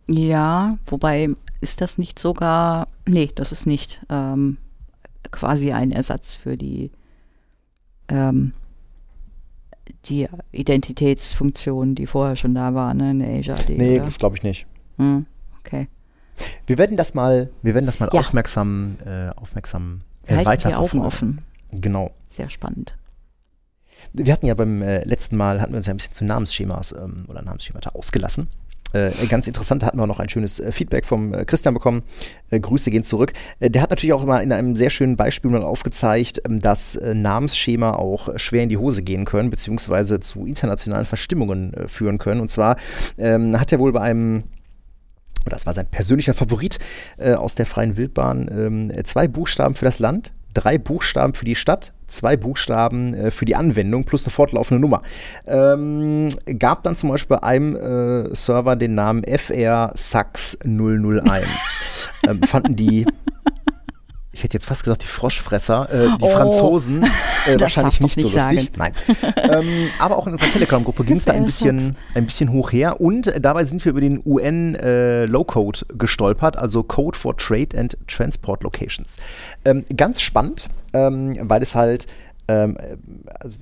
S3: Ja, wobei ist das nicht sogar, nee, das ist nicht ähm, quasi ein Ersatz für die, ähm, die Identitätsfunktion, die vorher schon da war, ne, in der Azure AD.
S1: Nee,
S3: oder?
S1: das glaube ich nicht.
S3: Hm, okay.
S1: Wir werden das mal, wir werden das mal
S3: Ja.
S1: aufmerksam, äh, aufmerksam äh, weiter
S3: die Augen offen.
S1: Genau.
S3: Sehr spannend.
S1: Wir hatten ja beim äh, letzten Mal, hatten wir uns ja ein bisschen zu Namensschemas ähm, oder Namensschemata ausgelassen. Äh, ganz interessant, hatten wir noch ein schönes äh, Feedback vom äh, Christian bekommen. Äh, Grüße gehen zurück. Äh, der hat natürlich auch immer in einem sehr schönen Beispiel mal aufgezeigt, ähm, dass Namensschema auch schwer in die Hose gehen können, beziehungsweise zu internationalen Verstimmungen führen können. Und zwar ähm, hat er wohl bei einem das war sein persönlicher Favorit äh, aus der freien Wildbahn, ähm, zwei Buchstaben für das Land, drei Buchstaben für die Stadt, zwei Buchstaben äh, für die Anwendung plus eine fortlaufende Nummer. Ähm, gab dann zum Beispiel bei einem äh, Server den Namen FR Sax 001. ähm, fanden die ich hätte jetzt fast gesagt, die Froschfresser, äh, die
S3: Oh,
S1: Franzosen, äh, wahrscheinlich
S3: du
S1: nicht so
S3: nicht
S1: lustig. Nein. ähm, aber auch in unserer Telegram-Gruppe ging es da ein bisschen, ein bisschen hoch her. Und äh, dabei sind wir über den UN äh, Low-Code gestolpert, also Code for Trade and Transport Locations. Ähm, ganz spannend, ähm, weil es halt ähm, äh, also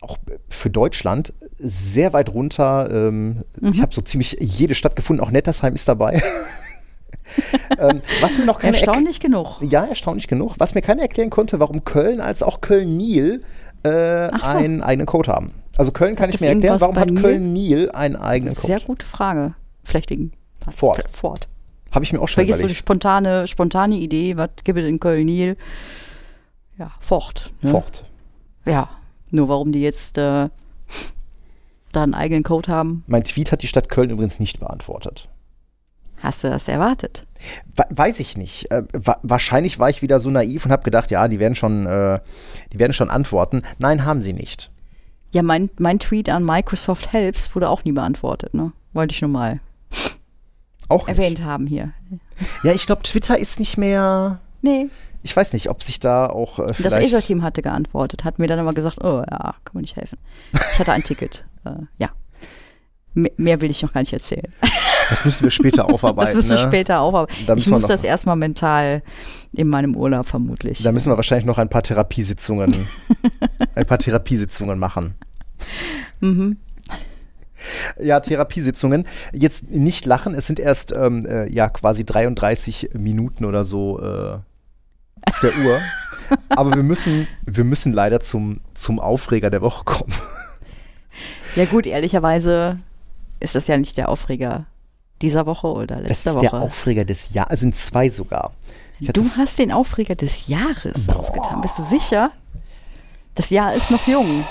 S1: auch für Deutschland sehr weit runter. Ähm, Ich habe so ziemlich jede Stadt gefunden, auch Nettersheim ist dabei. ähm, was mir noch keine
S3: Erstaunlich genug.
S1: ja, erstaunlich genug. Was mir keiner erklären konnte, warum Köln als auch Köln-Nil äh,
S3: so.
S1: einen eigenen Code haben. Also Köln kann
S3: Hat
S1: ich mir erklären, warum hat
S3: Nil?
S1: Köln-Nil einen eigenen
S3: Sehr
S1: Code?
S3: gute Frage. Vielleicht wegen
S1: Ford.
S3: Ford.
S1: Habe ich mir auch schon
S3: Vielleicht ist so die
S1: überlegt.
S3: spontane, spontane Idee, was gibt es in Köln-Nil? Ja, Ford. Ne?
S1: Ford.
S3: Ja, nur warum die jetzt äh, da einen eigenen Code haben,
S1: Mein Tweet hat die Stadt Köln übrigens nicht beantwortet.
S3: hast du das erwartet?
S1: We- Weiß ich nicht. Äh, wa wahrscheinlich war ich wieder so naiv und habe gedacht, ja, die werden schon, äh, die werden schon antworten. Nein, haben sie nicht.
S3: Ja, mein, mein Tweet an Microsoft Helps wurde auch nie beantwortet, ne? Wollte ich nur mal
S1: Auch nicht.
S3: erwähnt haben hier.
S1: Ja, ich glaube, Twitter ist nicht mehr.
S3: Nee,
S1: Ich weiß nicht, ob sich da auch äh,
S3: das. Azure-Team hatte geantwortet, hat mir dann aber gesagt, oh ja, kann man nicht helfen. Ich hatte ein Ticket. Äh, ja. M mehr will ich noch gar nicht erzählen.
S1: Das müssen wir später aufarbeiten.
S3: Das müssen wir
S1: ne?
S3: später aufarbeiten.
S1: Da
S3: Ich muss das erstmal mental in meinem Urlaub vermutlich.
S1: Da müssen wir wahrscheinlich noch ein paar Therapiesitzungen, ein paar Therapiesitzungen machen.
S3: Mhm.
S1: Ja, Therapiesitzungen. Jetzt nicht lachen, es sind erst ähm, äh, ja quasi 33 Minuten oder so äh, auf der Uhr. Aber wir müssen, wir müssen leider zum, zum Aufreger der Woche kommen.
S3: Ja gut, ehrlicherweise ist das ja nicht der Aufreger dieser Woche oder
S1: Das
S3: letzter
S1: ist
S3: Woche.
S1: der Aufreger des Jahres. Es sind zwei sogar.
S3: Du hast den Aufreger des Jahres aufgetan. Bist du sicher? Das Jahr ist noch jung.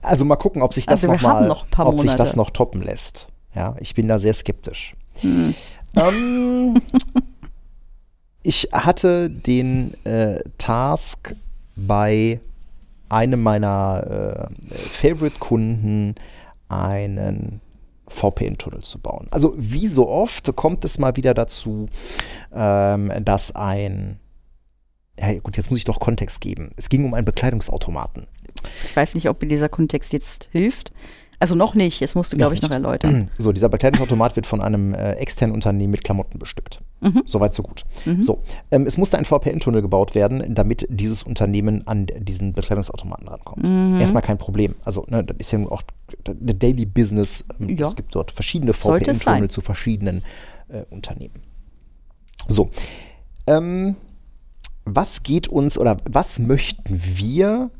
S1: Also mal gucken, ob sich das
S3: Also
S1: noch mal,
S3: noch
S1: ob sich
S3: Monate.
S1: das noch toppen lässt. Ja, ich bin da sehr skeptisch.
S3: Hm.
S1: Ähm, ich hatte den äh, Task bei einem meiner äh, Favorite-Kunden einen VPN-Tunnel zu bauen. Also wie so oft kommt es mal wieder dazu, ähm, dass ein ja gut, jetzt muss ich doch Kontext geben. Es ging um einen Bekleidungsautomaten.
S3: Ich weiß nicht, ob mir dieser Kontext jetzt hilft, Also noch nicht, es musst du, glaube ich, noch
S1: nicht.
S3: erläutern.
S1: So, dieser Bekleidungsautomat wird von einem äh, externen Unternehmen mit Klamotten bestückt.
S3: Mhm.
S1: Soweit, so gut. So, ähm, es musste ein VPN-Tunnel gebaut werden, damit dieses Unternehmen an diesen Bekleidungsautomaten rankommt.
S3: Mhm.
S1: Erstmal kein Problem. Also, ne, das ist ja auch eine Daily Business. Ähm,
S3: Ja.
S1: Es gibt dort verschiedene VPN-Tunnel zu verschiedenen äh, Unternehmen. So, ähm, was geht uns oder was möchten wir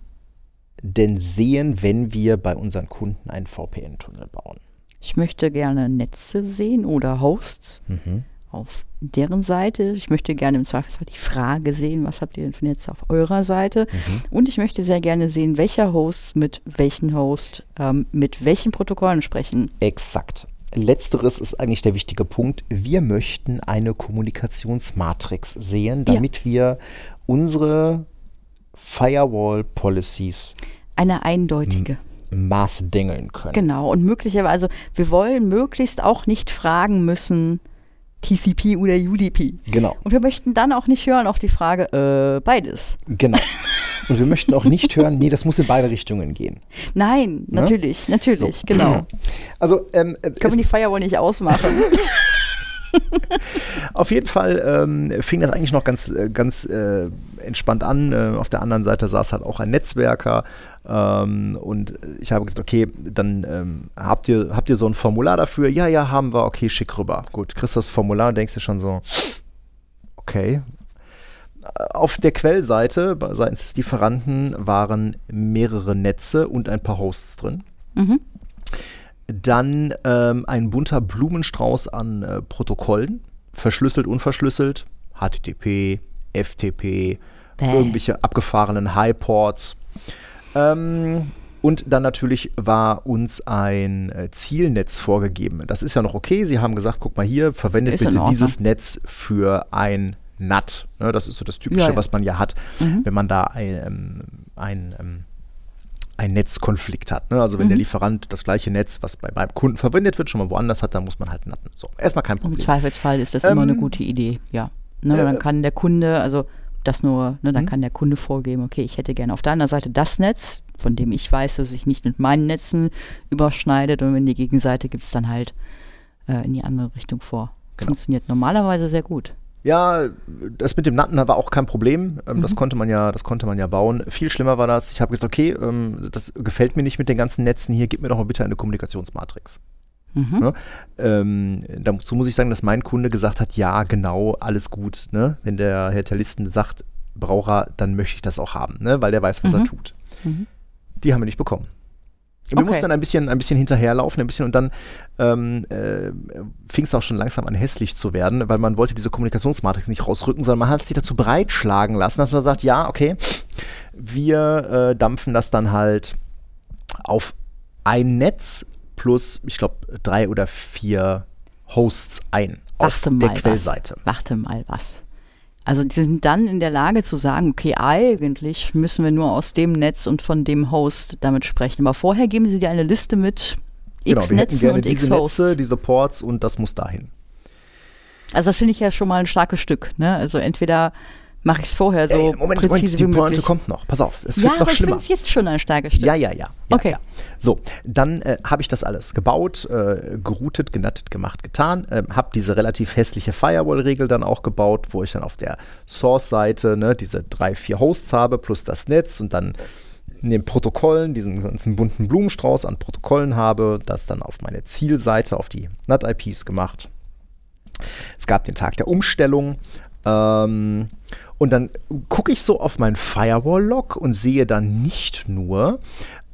S1: denn sehen, wenn wir bei unseren Kunden einen VPN-Tunnel bauen?
S3: Ich möchte gerne Netze sehen oder Hosts
S1: Mhm.
S3: auf deren Seite. Ich möchte gerne im Zweifelsfall die Frage sehen, was habt ihr denn für Netze auf eurer Seite?
S1: Mhm.
S3: Und ich möchte sehr gerne sehen, welcher Host mit welchen Host ähm, mit welchen Protokollen sprechen.
S1: Exakt. Letzteres ist eigentlich der wichtige Punkt. Wir möchten eine Kommunikationsmatrix sehen,
S3: Ja.
S1: damit wir unsere Firewall-Policies
S3: Eine eindeutige.
S1: maßdengeln können.
S3: Genau. Und möglicherweise, also wir wollen möglichst auch nicht fragen müssen, TCP oder UDP.
S1: Genau,
S3: Und wir möchten dann auch nicht hören auf die Frage, äh, beides.
S1: genau. Und wir möchten auch nicht hören, nee, das muss in beide Richtungen gehen.
S3: Nein,
S1: Ne?
S3: natürlich, natürlich, genau.
S1: Also ähm, äh,
S3: Können
S1: es,
S3: wir die Firewall nicht ausmachen?
S1: auf jeden Fall ähm, fing das eigentlich noch ganz, äh, ganz äh, entspannt an. Äh, auf der anderen Seite saß halt auch ein Netzwerker ähm, und ich habe gesagt, okay, dann ähm, habt, ihr, habt ihr so ein Formular dafür? Ja, ja, haben wir, okay, schick rüber. Gut, kriegst das Formular und denkst dir schon so, okay. Auf der Quellseite seitens des Lieferanten waren mehrere Netze und ein paar Hosts drin.
S3: Mhm.
S1: Dann ähm, ein bunter Blumenstrauß an äh, Protokollen, verschlüsselt, unverschlüsselt, HTTP, FTP,
S3: Bäh.
S1: irgendwelche abgefahrenen Highports. Ähm, und dann natürlich war uns ein äh, Zielnetz vorgegeben. Das ist ja noch okay. Sie haben gesagt, guck mal hier, verwendet
S3: Ist
S1: bitte dieses Netz für ein NAT. Ne, das ist so das Typische,
S3: Ja, ja.
S1: was man ja hat,
S3: Mhm.
S1: wenn man da ein, ähm, ein, ähm, ein Netzkonflikt hat. Ne? Also wenn
S3: Mhm.
S1: der Lieferant das gleiche Netz, was bei beim Kunden verwendet wird, schon mal woanders hat, dann muss man halt natten. So, erstmal kein
S3: Im
S1: Problem.
S3: Zweifelsfall ist das immer eine
S1: Ähm,
S3: gute Idee, ja. Ne,
S1: äh,
S3: dann kann der Kunde, also das nur, ne, dann
S1: Mhm.
S3: kann der Kunde vorgeben, okay, ich hätte gerne auf deiner Seite das Netz, von dem ich weiß, dass sich nicht mit meinen Netzen überschneidet und wenn die Gegenseite gibt es dann halt äh, in die andere Richtung vor.
S1: Genau.
S3: Funktioniert normalerweise sehr gut.
S1: Ja, das mit dem Natten war auch kein Problem. Ähm, Das
S3: Mhm.
S1: konnte man ja, das konnte man ja bauen. Viel schlimmer war das. Ich habe gesagt, okay, ähm, das gefällt mir nicht mit den ganzen Netzen hier. Gib mir doch mal bitte eine Kommunikationsmatrix.
S3: Mhm.
S1: Ne? Ähm, dazu muss ich sagen, dass mein Kunde gesagt hat, ja, genau, alles gut. Ne? Wenn der Herr Terlisten sagt, braucht er, dann möchte ich das auch haben, ne? weil der weiß, was er
S3: Mhm.
S1: tut.
S3: Mhm.
S1: Die haben wir nicht bekommen. Wir
S3: Okay.
S1: mussten dann ein bisschen, ein bisschen hinterherlaufen, ein bisschen und dann ähm, äh, fing es auch schon langsam an hässlich zu werden, weil man wollte diese Kommunikationsmatrix nicht rausrücken, sondern man hat sich dazu breitschlagen lassen, dass man sagt, ja, okay, wir äh, dampfen das dann halt auf ein Netz plus, ich glaube, drei oder vier Hosts ein auf
S3: Warte
S1: der Quellseite.
S3: was. Warte mal was. Also die sind dann in der Lage zu sagen, okay, eigentlich müssen wir nur aus dem Netz und von dem Host damit sprechen. Aber vorher geben sie dir eine Liste mit
S1: Genau,
S3: x
S1: hätten
S3: Netzen und x Hosts.
S1: Netze, diese Ports und das muss dahin.
S3: Also das finde ich ja schon mal ein starkes Stück. Ne? Also entweder mache ich es vorher so
S1: Ey, Moment,
S3: präzise
S1: Moment, die
S3: wie
S1: Pointe
S3: möglich.
S1: kommt noch. Pass auf, es
S3: ja,
S1: wird
S3: aber
S1: noch
S3: ich
S1: schlimmer.
S3: finde es jetzt schon ein starkes Stück.
S1: Ja, ja, ja. ja
S3: Okay.
S1: Ja. So, dann äh, habe ich das alles gebaut, äh, geroutet, genattet, gemacht, getan. Ähm, habe diese relativ hässliche Firewall-Regel dann auch gebaut, wo ich dann auf der Source-Seite ne, diese drei, vier Hosts habe plus das Netz und dann in den Protokollen diesen ganzen bunten Blumenstrauß an Protokollen habe, das dann auf meine Zielseite, auf die NAT-IPs gemacht. Es gab den Tag der Umstellung. Ähm, und dann gucke ich so auf mein Firewall-Log und sehe dann nicht nur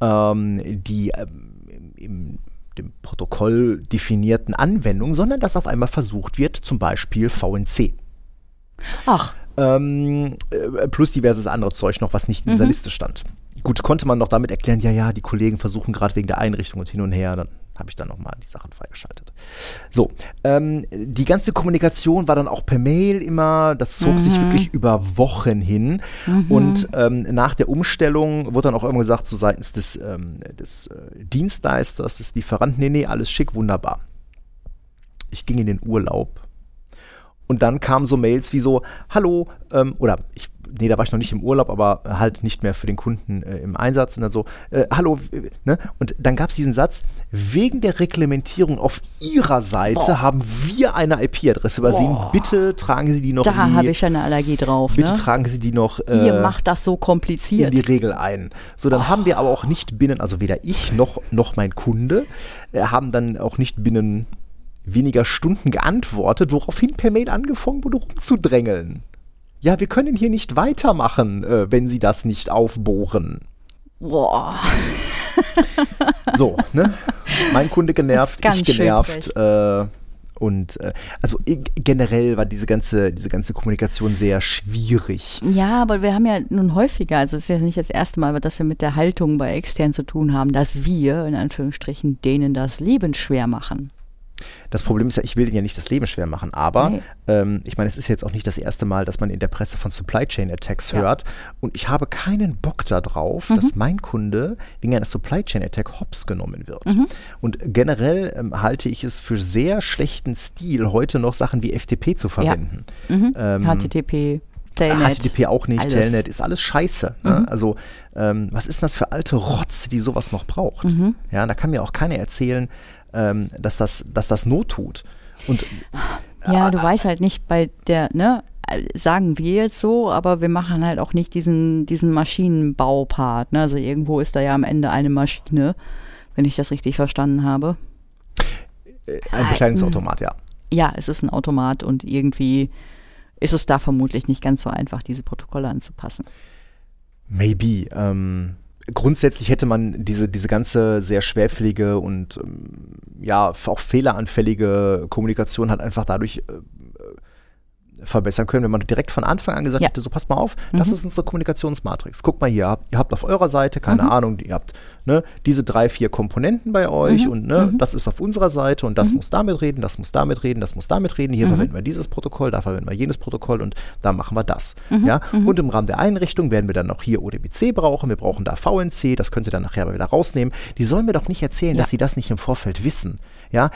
S1: ähm, die ähm, im, dem Protokoll definierten Anwendungen, sondern dass auf einmal versucht wird, zum Beispiel VNC.
S3: Ach,
S1: Ähm, äh, plus diverses andere Zeug noch, was nicht in dieser
S3: Mhm.
S1: Liste stand. Gut, konnte man noch damit erklären, ja, ja, die Kollegen versuchen gerade wegen der Einrichtung und hin und her, dann habe ich dann nochmal die Sachen freigeschaltet. So, ähm, die ganze Kommunikation war dann auch per Mail immer, das zog sich
S3: Mhm.
S1: wirklich über Wochen hin. Und ähm, nach der Umstellung wurde dann auch irgendwann gesagt, so seitens des, ähm, des äh, Dienstleisters, des Lieferanten, nee, nee, alles schick, wunderbar. Ich ging in den Urlaub Und dann kamen so Mails wie so, hallo, ähm, oder ich nee, da war ich noch nicht im Urlaub, aber halt nicht mehr für den Kunden äh, im Einsatz. Und dann so, äh, hallo, ne? Und dann gab es diesen Satz, wegen der Reglementierung auf Ihrer Seite Boah. haben wir eine IP-Adresse übersehen. Boah. Bitte tragen Sie die noch
S3: Da habe ich eine Allergie drauf.
S1: Bitte
S3: ne?
S1: tragen Sie die noch
S3: äh, Ihr macht das so kompliziert.
S1: in die Regel ein. So, dann oh. haben wir aber auch nicht binnen, also weder ich noch, noch mein Kunde, äh, haben dann auch nicht binnen weniger Stunden geantwortet, woraufhin per Mail angefangen wurde rumzudrängeln ja, wir können hier nicht weitermachen, äh, wenn sie das nicht aufbohren.
S3: Boah.
S1: so, ne? Mein Kunde genervt, ich genervt. Äh, und äh, also generell war diese ganze, diese ganze Kommunikation sehr schwierig.
S3: Ja, aber wir haben ja nun häufiger, also es ist ja nicht das erste Mal, dass wir mit der Haltung bei extern zu tun haben, dass wir in Anführungsstrichen denen das Leben schwer machen.
S1: Das Problem ist ja, ich will denen ja nicht das Leben schwer machen, aber nee. ähm, ich meine, es ist jetzt auch nicht das erste Mal, dass man in der Presse von Supply Chain Attacks ja. hört und ich habe keinen Bock darauf, mhm. dass mein Kunde wegen einer Supply Chain Attack hops genommen wird. Mhm. Und generell ähm, halte ich es für sehr schlechten Stil, heute noch Sachen wie FTP zu verwenden.
S3: Ja. Mhm. Ähm, HTTP.
S1: Telnet. HTTP auch nicht, alles. Telnet ist alles scheiße. Ne? Mhm. Also, ähm, was ist das für alte Rotz, die sowas noch braucht? Mhm. Ja, da kann mir auch keiner erzählen, ähm, dass, das, dass das Not tut. Und,
S3: ja, du äh, weißt halt nicht bei der, ne, sagen wir jetzt so, aber wir machen halt auch nicht diesen, diesen Maschinenbaupart. Ne? Also irgendwo ist da ja am Ende eine Maschine, wenn ich das richtig verstanden habe.
S1: Äh, ein Bekleidungsautomat, ja.
S3: Ja, es ist ein Automat und irgendwie ist es da vermutlich nicht ganz so einfach, diese Protokolle anzupassen.
S1: Maybe. Ähm, grundsätzlich hätte man diese, diese ganze sehr schwerfällige und ähm, ja auch fehleranfällige Kommunikation halt einfach dadurch äh, verbessern können, wenn man direkt von Anfang an gesagt ja. hätte, so passt mal auf, mhm. das ist unsere Kommunikationsmatrix. Guckt mal hier, ihr habt auf eurer Seite, keine mhm. Ahnung, ihr habt ne, diese drei, vier Komponenten bei euch mhm. und ne, mhm. das ist auf unserer Seite und das mhm. muss damit reden, das muss damit reden, das muss damit reden. Hier mhm. verwenden wir dieses Protokoll, da verwenden wir jenes Protokoll und da machen wir das. Ja? Und im Rahmen der Einrichtung werden wir dann noch hier ODBC brauchen, wir brauchen da VNC, das könnt ihr dann nachher aber wieder rausnehmen. Die sollen mir doch nicht erzählen, ja. dass sie das nicht im Vorfeld wissen. Ja?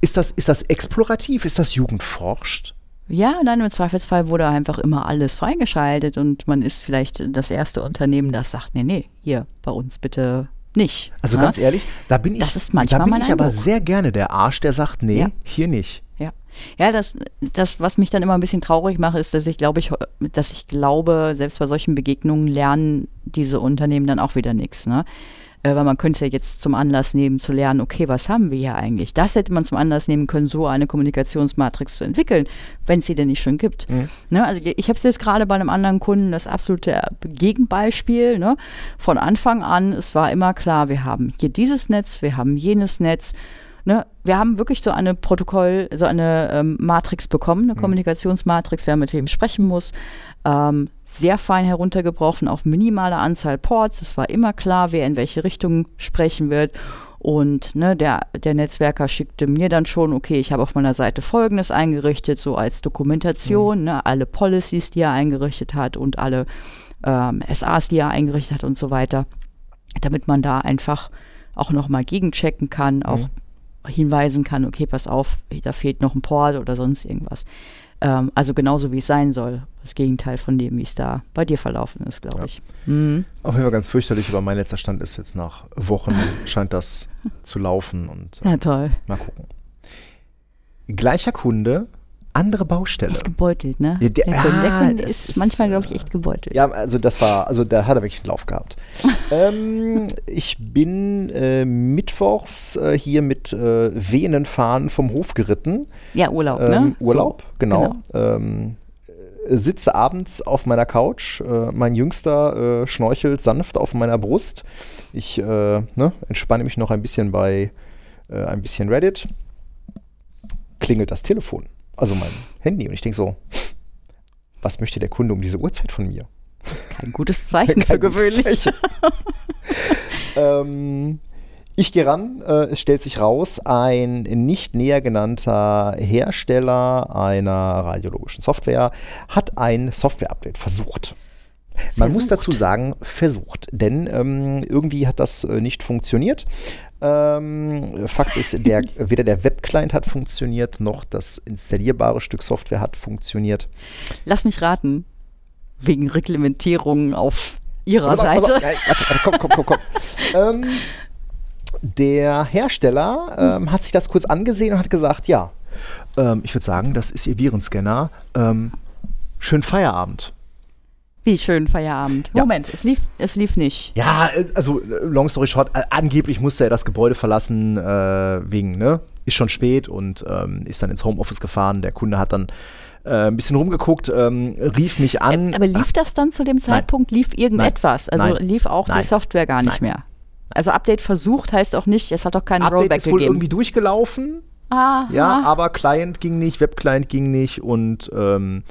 S1: Ist, das, ist das explorativ? Ist das jugendforscht?
S3: Ja, dann im Zweifelsfall wurde einfach immer alles freigeschaltet und man ist vielleicht das erste Unternehmen, das sagt, nee, nee, hier bei uns bitte nicht.
S1: Also ja? ganz ehrlich, da bin ich, da bin
S3: ich
S1: aber sehr gerne der Arsch, der sagt, nee, ja. hier nicht.
S3: Ja. Ja, das, das, was mich dann immer ein bisschen traurig macht, ist, dass ich glaube, ich, dass ich glaube, selbst bei solchen Begegnungen lernen diese Unternehmen dann auch wieder nichts. Ne? Äh, weil man könnte es ja jetzt zum Anlass nehmen zu lernen, okay, was haben wir hier eigentlich? Das hätte man zum Anlass nehmen können, so eine Kommunikationsmatrix zu entwickeln, wenn es sie denn nicht schon gibt. Mhm. Ne? Also ich habe es jetzt gerade bei einem anderen Kunden das absolute Gegenbeispiel. Ne? Von Anfang an, es war immer klar, wir haben hier dieses Netz, wir haben jenes Netz. Ne, wir haben wirklich so eine Protokoll, so eine ähm, Matrix bekommen, eine mhm. Kommunikationsmatrix, wer mit wem sprechen muss. Ähm, sehr fein heruntergebrochen auf minimale Anzahl Ports. Es war immer klar, wer in welche Richtung sprechen wird. Und ne, der, der Netzwerker schickte mir dann schon, okay, ich habe auf meiner Seite Folgendes eingerichtet, so als Dokumentation, mhm. ne, alle Policies, die er eingerichtet hat und alle ähm, SAs, die er eingerichtet hat und so weiter, damit man da einfach auch nochmal gegenchecken kann, auch mhm. hinweisen kann, okay, pass auf, da fehlt noch ein Port oder sonst irgendwas. Ähm, also genauso wie es sein soll. Das Gegenteil von dem, wie es da bei dir verlaufen ist, glaube ja. ich.
S1: Mhm. Auf jeden Fall ganz fürchterlich, aber mein letzter Stand ist jetzt nach Wochen, scheint das zu laufen und
S3: äh, ja, toll.
S1: mal gucken. Gleicher Kunde, andere Baustelle.
S3: Ist gebeutelt, ne? Ja, der, der, der Kunde ist, ist, manchmal, glaube ich, echt gebeutelt.
S1: Ja, also das war, also da hat er wirklich einen Lauf gehabt. ähm, ich bin äh, mittwochs äh, hier mit äh, Venenfahnen vom Hof geritten.
S3: Ja, Urlaub,
S1: ähm,
S3: ne?
S1: Urlaub, so, genau. genau. Ähm, sitze abends auf meiner Couch. Äh, mein Jüngster äh, schnorchelt sanft auf meiner Brust. Ich äh, ne, entspanne mich noch ein bisschen bei ein bisschen Reddit. Klingelt das Telefon also mein Handy. Und ich denke so, was möchte der Kunde um diese Uhrzeit von mir?
S3: Das ist kein gutes Zeichen kein für gewöhnlich. Zeichen.
S1: ähm, ich gehe ran, äh, es stellt sich raus, ein nicht näher genannter Hersteller einer radiologischen Software hat ein Software-Update versucht. Man muss
S3: Versucht.
S1: dazu sagen, versucht. Denn ähm, irgendwie hat das äh, nicht funktioniert. Ähm, Fakt ist, der, weder der Webclient hat funktioniert, noch das installierbare Stück Software hat funktioniert.
S3: Lass mich raten. Wegen Reglementierungen auf ihrer
S1: pass
S3: Seite.
S1: ja, warte, warte, komm, komm, komm, komm. ähm, der Hersteller ähm, hat sich das kurz angesehen und hat gesagt, ja, ähm, ich würde sagen, das ist Ihr Virenscanner. Ähm, schönen Feierabend.
S3: Wie schön Feierabend.
S1: Ja.
S3: Moment, es lief, es lief nicht.
S1: Ja, äh, also äh, long story short, äh, angeblich musste er das Gebäude verlassen äh, wegen, ne, ist schon spät und ähm, ist dann ins Homeoffice gefahren. Der Kunde hat dann äh, ein bisschen rumgeguckt, ähm, rief mich an.
S3: Aber lief das dann zu dem Zeitpunkt? Lief irgendetwas? Also
S1: Nein.
S3: lief auch
S1: Nein.
S3: die Software gar nicht
S1: Nein.
S3: mehr. Also Update versucht heißt auch nicht, es hat doch keinen
S1: Update
S3: Rollback
S1: ist wohl
S3: gegeben.
S1: irgendwie durchgelaufen.
S3: ah,
S1: Ja, aber Client ging nicht, Webclient ging nicht und ähm,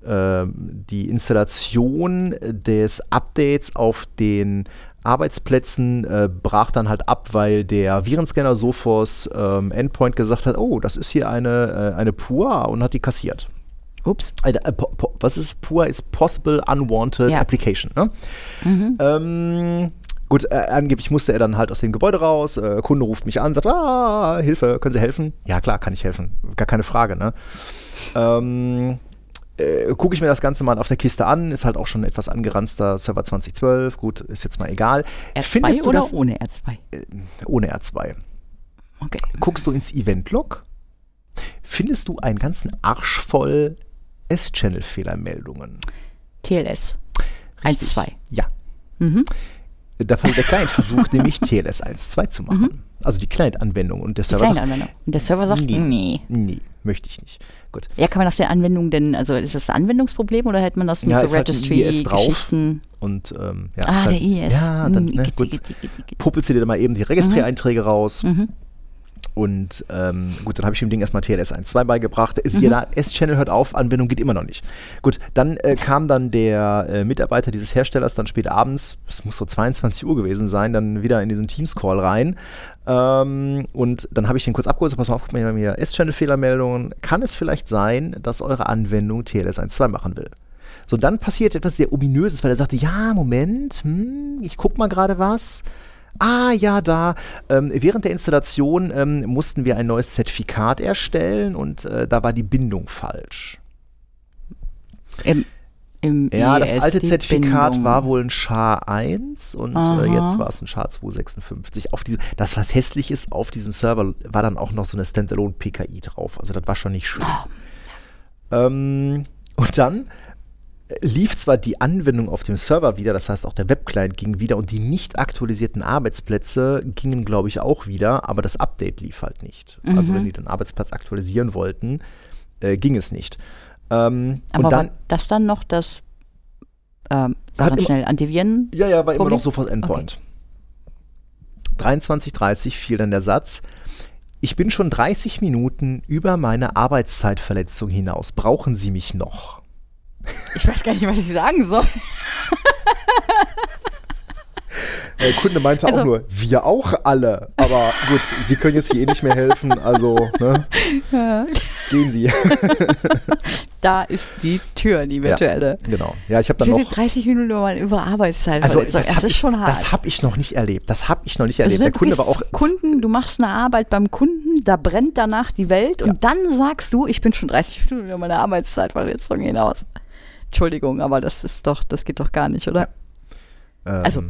S1: die Installation des Updates auf den Arbeitsplätzen äh, brach dann halt ab, weil der Virenscanner Sophos ähm, Endpoint gesagt hat, oh, das ist hier eine, äh, eine PUA und hat die kassiert.
S3: Ups.
S1: Alter, äh, was ist PUA? Ist Possible Unwanted
S3: Ja.
S1: Application. Ne? Ähm, gut, äh, angeblich musste er dann halt aus dem Gebäude raus. Äh, Kunde ruft mich an, sagt, ah, Hilfe, können Sie helfen? Ja, klar, kann ich helfen. Gar keine Frage. Ne? Ähm, äh, Gucke ich mir das Ganze mal auf der Kiste an, ist halt auch schon etwas angeranzter Server 2012. Gut, ist jetzt mal egal.
S3: R2 oder
S1: das
S3: ohne R2?
S1: ohne R2?
S3: Okay.
S1: Guckst du ins Event-Log, findest du einen ganzen Arsch voll S-Channel-Fehlermeldungen.
S3: TLS.
S1: Richtig.
S3: 1.2.
S1: Ja.
S3: Mhm.
S1: Der, der Client versucht nämlich TLS 1.2 zu machen. Also die Client-Anwendung und der
S3: Die
S1: Server
S3: kleine
S1: sagt,
S3: Anwendung. Und der Server sagt,
S1: Nee.
S3: nee.
S1: nee, möchte ich nicht. Gut.
S3: Ja, kann man aus der Anwendung denn, also ist das ein Anwendungsproblem oder hätte man das mit
S1: Ja,
S3: so. Registry-Geschichten?
S1: Und ähm, ja,
S3: ah,
S1: ist
S3: der
S1: halt,
S3: IS.
S1: Ja, dann,
S3: Hm,
S1: ne, gut, puppelst du dir dann mal eben die Registry-Einträge raus.
S3: Mhm.
S1: Und ähm, gut, dann habe ich dem Ding erstmal TLS 1.2 beigebracht. Ist
S3: Mhm.
S1: jeder S-Channel hört auf, Anwendung geht immer noch nicht. Gut, dann äh, kam dann der äh, Mitarbeiter dieses Herstellers dann spät abends, es muss so 22 Uhr gewesen sein, dann wieder in diesen Teams-Call rein. Ähm, und dann habe ich den kurz abgeholt, so, pass mal auf, guck mal hier S-Channel-Fehlermeldungen. Kann es vielleicht sein, dass eure Anwendung TLS 1.2 machen will? So, dann passiert etwas sehr ominöses, weil er sagte, ja, Moment, hm, ich guck mal gerade was. Ah, ja, da. Ähm, während der Installation ähm, mussten wir ein neues Zertifikat erstellen und äh, da war die Bindung falsch.
S3: Im, im
S1: Ja, das
S3: IS
S1: alte Zertifikat
S3: Bindung.
S1: war wohl ein SHA-1 und äh, jetzt war es ein SHA-256. Auf diesem, das, was hässlich ist, auf diesem Server war dann auch noch so eine Standalone-PKI drauf. Also das war schon nicht schön. Ähm, und dann lief zwar die Anwendung auf dem Server wieder, das heißt auch der Webclient ging wieder und die nicht aktualisierten Arbeitsplätze gingen, glaube ich, auch wieder, aber das Update lief halt nicht. Also wenn die den Arbeitsplatz aktualisieren wollten, äh, ging es nicht. Ähm,
S3: Aber
S1: und dann,
S3: war das dann noch das, ähm,
S1: Hat immer-
S3: schnell, Antiviren?
S1: ja, ja, war immer
S3: Problem?
S1: noch sofort Endpoint. 23.30 fiel dann der Satz, ich bin schon 30 Minuten über meine Arbeitszeitverletzung hinaus. Brauchen Sie mich noch?
S3: Ich weiß gar nicht, was ich sagen soll.
S1: Der Kunde meinte
S3: Also-
S1: auch nur, wir auch alle. Aber gut, Sie können jetzt hier eh nicht mehr helfen, also ne, gehen Sie.
S3: Da ist die Tür, die virtuelle.
S1: Ja, genau. Ja, ich habe dann noch.
S3: 30 Minuten über, über Arbeitszeit.
S1: Also das,
S3: das ist
S1: ich,
S3: schon hart.
S1: das habe ich noch nicht erlebt. Das habe ich noch nicht
S3: also
S1: erlebt. Der
S3: du
S1: Kunde war auch.
S3: Kunden, du machst eine Arbeit beim Kunden, da brennt danach die Welt
S1: Ja.
S3: und dann sagst du, ich bin schon 30 Minuten über meine Arbeitszeitverletzung hinaus. Entschuldigung, aber das ist doch, das geht doch gar nicht, oder?
S1: Ähm,
S3: Also-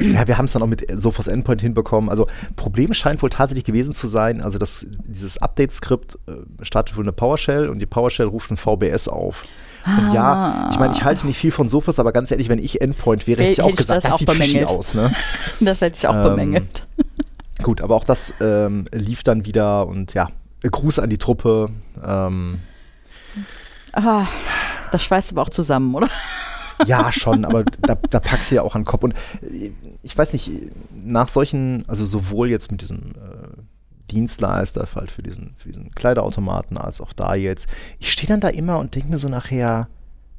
S1: Ja, wir haben es dann auch mit Sophos Endpoint hinbekommen. Also Problem scheint wohl tatsächlich gewesen zu sein, also das, dieses Update-Skript äh, startet wohl eine PowerShell und die PowerShell ruft ein VBS auf. Und ja, ich meine, ich halte nicht viel von Sophos, aber ganz ehrlich, wenn ich Endpoint wäre, hätte ich
S3: Hätte
S1: auch
S3: ich
S1: gesagt,
S3: das
S1: das,
S3: auch
S1: sieht
S3: bemängelt.
S1: aus. Ne?
S3: Das hätte ich auch
S1: Ähm,
S3: bemängelt.
S1: Gut, aber auch das ähm, lief dann wieder und ja, Gruß an die Truppe. Ähm,
S3: Ah, das schweißt aber auch zusammen, oder?
S1: Ja, schon, aber da, da packst du ja auch an den Kopf. Und ich weiß nicht, nach solchen, also sowohl jetzt mit diesem äh, Dienstleister halt für diesen, für diesen Kleiderautomaten, als auch da jetzt, ich stehe dann da immer und denke mir so nachher,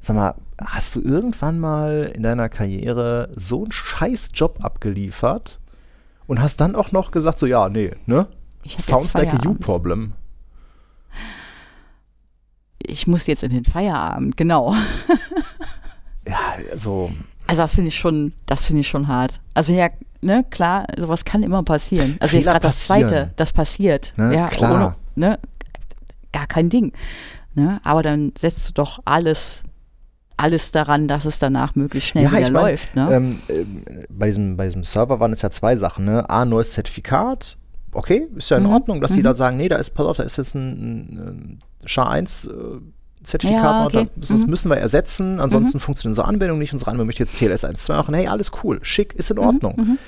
S1: sag mal, hast du irgendwann mal in deiner Karriere so einen scheiß Job abgeliefert und hast dann auch noch gesagt, so ja, nee, ne? Sounds like a you problem.
S3: Ich muss jetzt in den Feierabend, genau.
S1: ja, also.
S3: Also das finde ich schon, das finde ich schon hart. Also ja, ne, klar, sowas kann immer passieren. Also jetzt
S1: Fehler
S3: gerade das zweite, das passiert.
S1: Ne,
S3: ja,
S1: klar.
S3: Ohne, ne, gar kein Ding. Ne, aber dann setzt du doch alles, alles daran, dass es danach möglichst schnell wieder
S1: ich mein,
S3: läuft. Ne?
S1: ähm, ähm, bei, diesem, bei diesem Server waren es ja zwei Sachen. Ne? A, neues Zertifikat. Okay, ist ja in
S3: Mhm.
S1: Ordnung, dass die
S3: Mhm.
S1: da sagen, nee, da ist, pass auf, da ist jetzt ein, ein, ein SHA-1 äh, Zertifikat,
S3: Ja, okay.
S1: das, das
S3: Mhm.
S1: müssen wir ersetzen, ansonsten funktioniert unsere Anwendung nicht, unsere Anwendung möchte jetzt TLS 1.2 machen, hey, alles cool, schick, ist in Ordnung.
S3: mhm.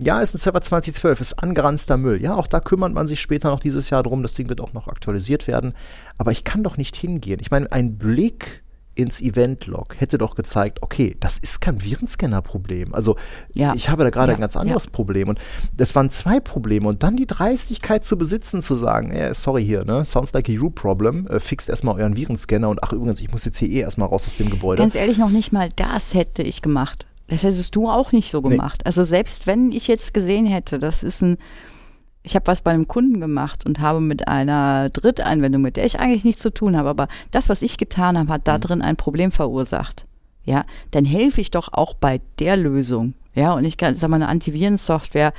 S1: Ja, ist ein Server 2012, ist angeranzter Müll. Ja, auch da kümmert man sich später noch dieses Jahr drum. Das Ding wird auch noch aktualisiert werden. Aber ich kann doch nicht hingehen. Ich meine, ein Blick ins Event-Log hätte doch gezeigt, okay, das ist kein Virenscanner-Problem. Also
S3: Ja.
S1: ich habe da gerade
S3: Ja,
S1: ein ganz anderes Problem. Und das waren zwei Probleme. Und dann die Dreistigkeit zu besitzen, zu sagen, äh, sorry hier, ne, sounds like a you problem, äh, fixt erstmal euren Virenscanner und ach übrigens, ich muss jetzt hier eh erstmal raus aus dem Gebäude.
S3: Ganz ehrlich, noch nicht mal das hätte ich gemacht. Das hättest du auch nicht so
S1: Nee.
S3: gemacht. Also selbst wenn ich jetzt gesehen hätte, das ist ein, ich habe was bei einem Kunden gemacht und habe mit einer Dritteinwendung, mit der ich eigentlich nichts zu tun habe, aber das, was ich getan habe, hat da
S1: Mhm.
S3: drin ein Problem verursacht. Ja, dann helfe ich doch auch bei der Lösung. Ja, und ich kann, sag mal, eine Antivirensoftware,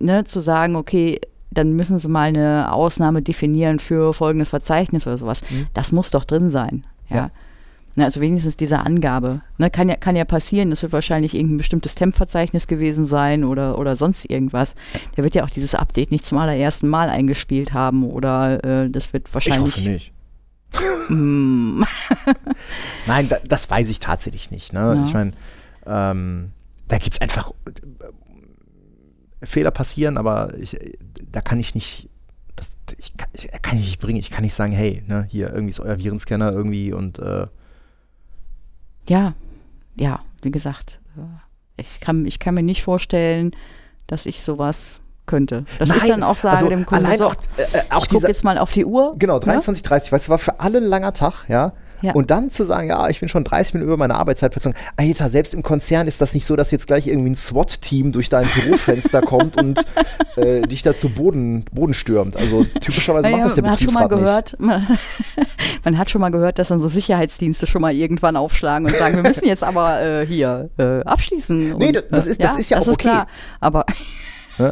S3: ne, zu sagen, okay, dann müssen sie mal eine Ausnahme definieren für folgendes Verzeichnis oder sowas. Das muss doch drin sein. Ja.
S1: Mhm. Ja.
S3: Na, also wenigstens diese Angabe. Ne, kann, ja, kann ja passieren, das wird wahrscheinlich irgendein bestimmtes Temp-Verzeichnis gewesen sein oder, oder sonst irgendwas. Der wird ja auch dieses Update nicht zum allerersten Mal eingespielt haben oder äh, das wird
S1: ich
S3: wahrscheinlich.
S1: hoffe nicht. Nein, da, das weiß ich tatsächlich nicht. Ne?
S3: Ja.
S1: Ich meine, ähm, da geht es einfach. Äh, Fehler passieren, aber ich, äh, da kann ich nicht. Das, ich, kann, ich kann ich nicht bringen. Ich kann nicht sagen, hey, ne, hier irgendwie ist euer Virenscanner irgendwie und äh,
S3: ja, ja, wie gesagt, äh, ich kann, ich kann mir nicht vorstellen, dass ich sowas könnte. Dass ich
S1: Nein,
S3: dann auch sage
S1: also
S3: dem Kunden, so,
S1: auch, äh, auch
S3: ich gucke jetzt mal auf die Uhr.
S1: Genau,
S3: ne?
S1: 23, 30, weißt du, war für alle ein langer Tag, ja.
S3: Ja.
S1: Und dann zu sagen, ja, ich bin schon 30 Minuten über meine Arbeitszeit verzogen. Alter, selbst im Konzern ist das nicht so, dass jetzt gleich irgendwie ein SWAT-Team durch dein Bürofenster kommt und äh, dich da zu Boden, Boden stürmt. Also typischerweise macht das der
S3: man hat schon mal
S1: Betriebsrat nicht.
S3: gehört, man, man hat schon mal gehört, dass dann so Sicherheitsdienste schon mal irgendwann aufschlagen und sagen, wir müssen jetzt aber äh, hier äh, abschließen.
S1: Nee,
S3: und,
S1: das- das
S3: äh,
S1: ist- das ist ja auch okay.
S3: klar. Aber?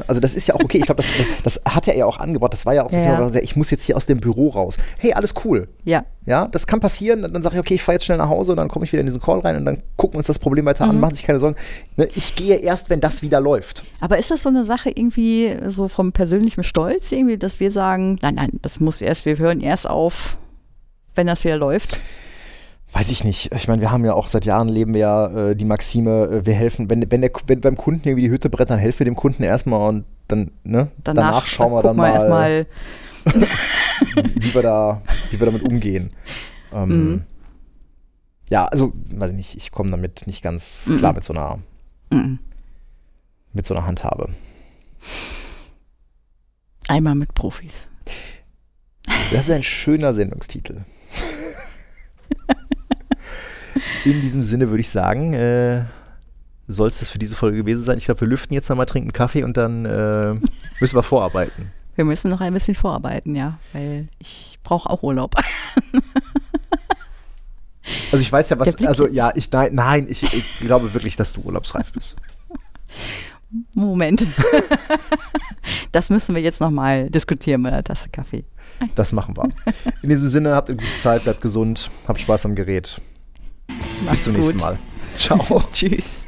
S1: Also das ist ja auch okay. Ich glaube, das, das hat er ja auch angebracht. Das war ja auch
S3: Ja, ja.
S1: ich muss jetzt hier aus dem Büro raus. Hey, alles cool.
S3: ja,
S1: Ja, das kann passieren. Dann sage ich, okay, ich fahre jetzt schnell nach Hause und dann komme ich wieder in diesen Call rein und dann gucken wir uns das Problem weiter
S3: Mhm.
S1: an. Machen sich keine Sorgen. Ne, Ich gehe erst, wenn das wieder läuft.
S3: aber ist das so eine Sache irgendwie so vom persönlichen Stolz irgendwie, dass wir sagen, nein, nein, das muss erst, wir hören erst auf, wenn das wieder läuft?
S1: Weiß ich nicht. Ich meine, wir haben ja auch seit Jahren leben wir ja äh, die Maxime, äh, wir helfen, wenn, wenn, der, wenn beim Kunden irgendwie die Hütte brennt, dann helfen wir dem Kunden erstmal und dann, ne, danach, schauen wir dann mal,
S3: erstmal,
S1: wie, wir da, wie wir damit umgehen. Ähm,
S3: Mhm.
S1: Ja, also, weiß ich nicht, ich komme damit nicht ganz
S3: Mhm.
S1: klar mit so einer,
S3: Mhm.
S1: mit so einer Handhabe.
S3: einmal mit Profis.
S1: Das ist ein schöner Sendungstitel. In diesem Sinne würde ich sagen, äh, soll es das für diese Folge gewesen sein. Ich glaube, wir lüften jetzt nochmal, trinken Kaffee und dann äh, müssen wir vorarbeiten.
S3: Wir müssen noch ein bisschen vorarbeiten, ja, weil ich brauche auch Urlaub.
S1: Also ich weiß ja, was, also ja, ich, nein, nein ich, ich glaube wirklich, dass du urlaubsreif bist.
S3: Moment. das müssen wir jetzt nochmal diskutieren mit einer Tasse Kaffee.
S1: Das machen wir. In diesem Sinne, habt eine gute Zeit, bleibt gesund, habt Spaß am Gerät. Bis
S3: Macht's
S1: zum nächsten
S3: gut.
S1: Mal. Ciao.
S3: Tschüss.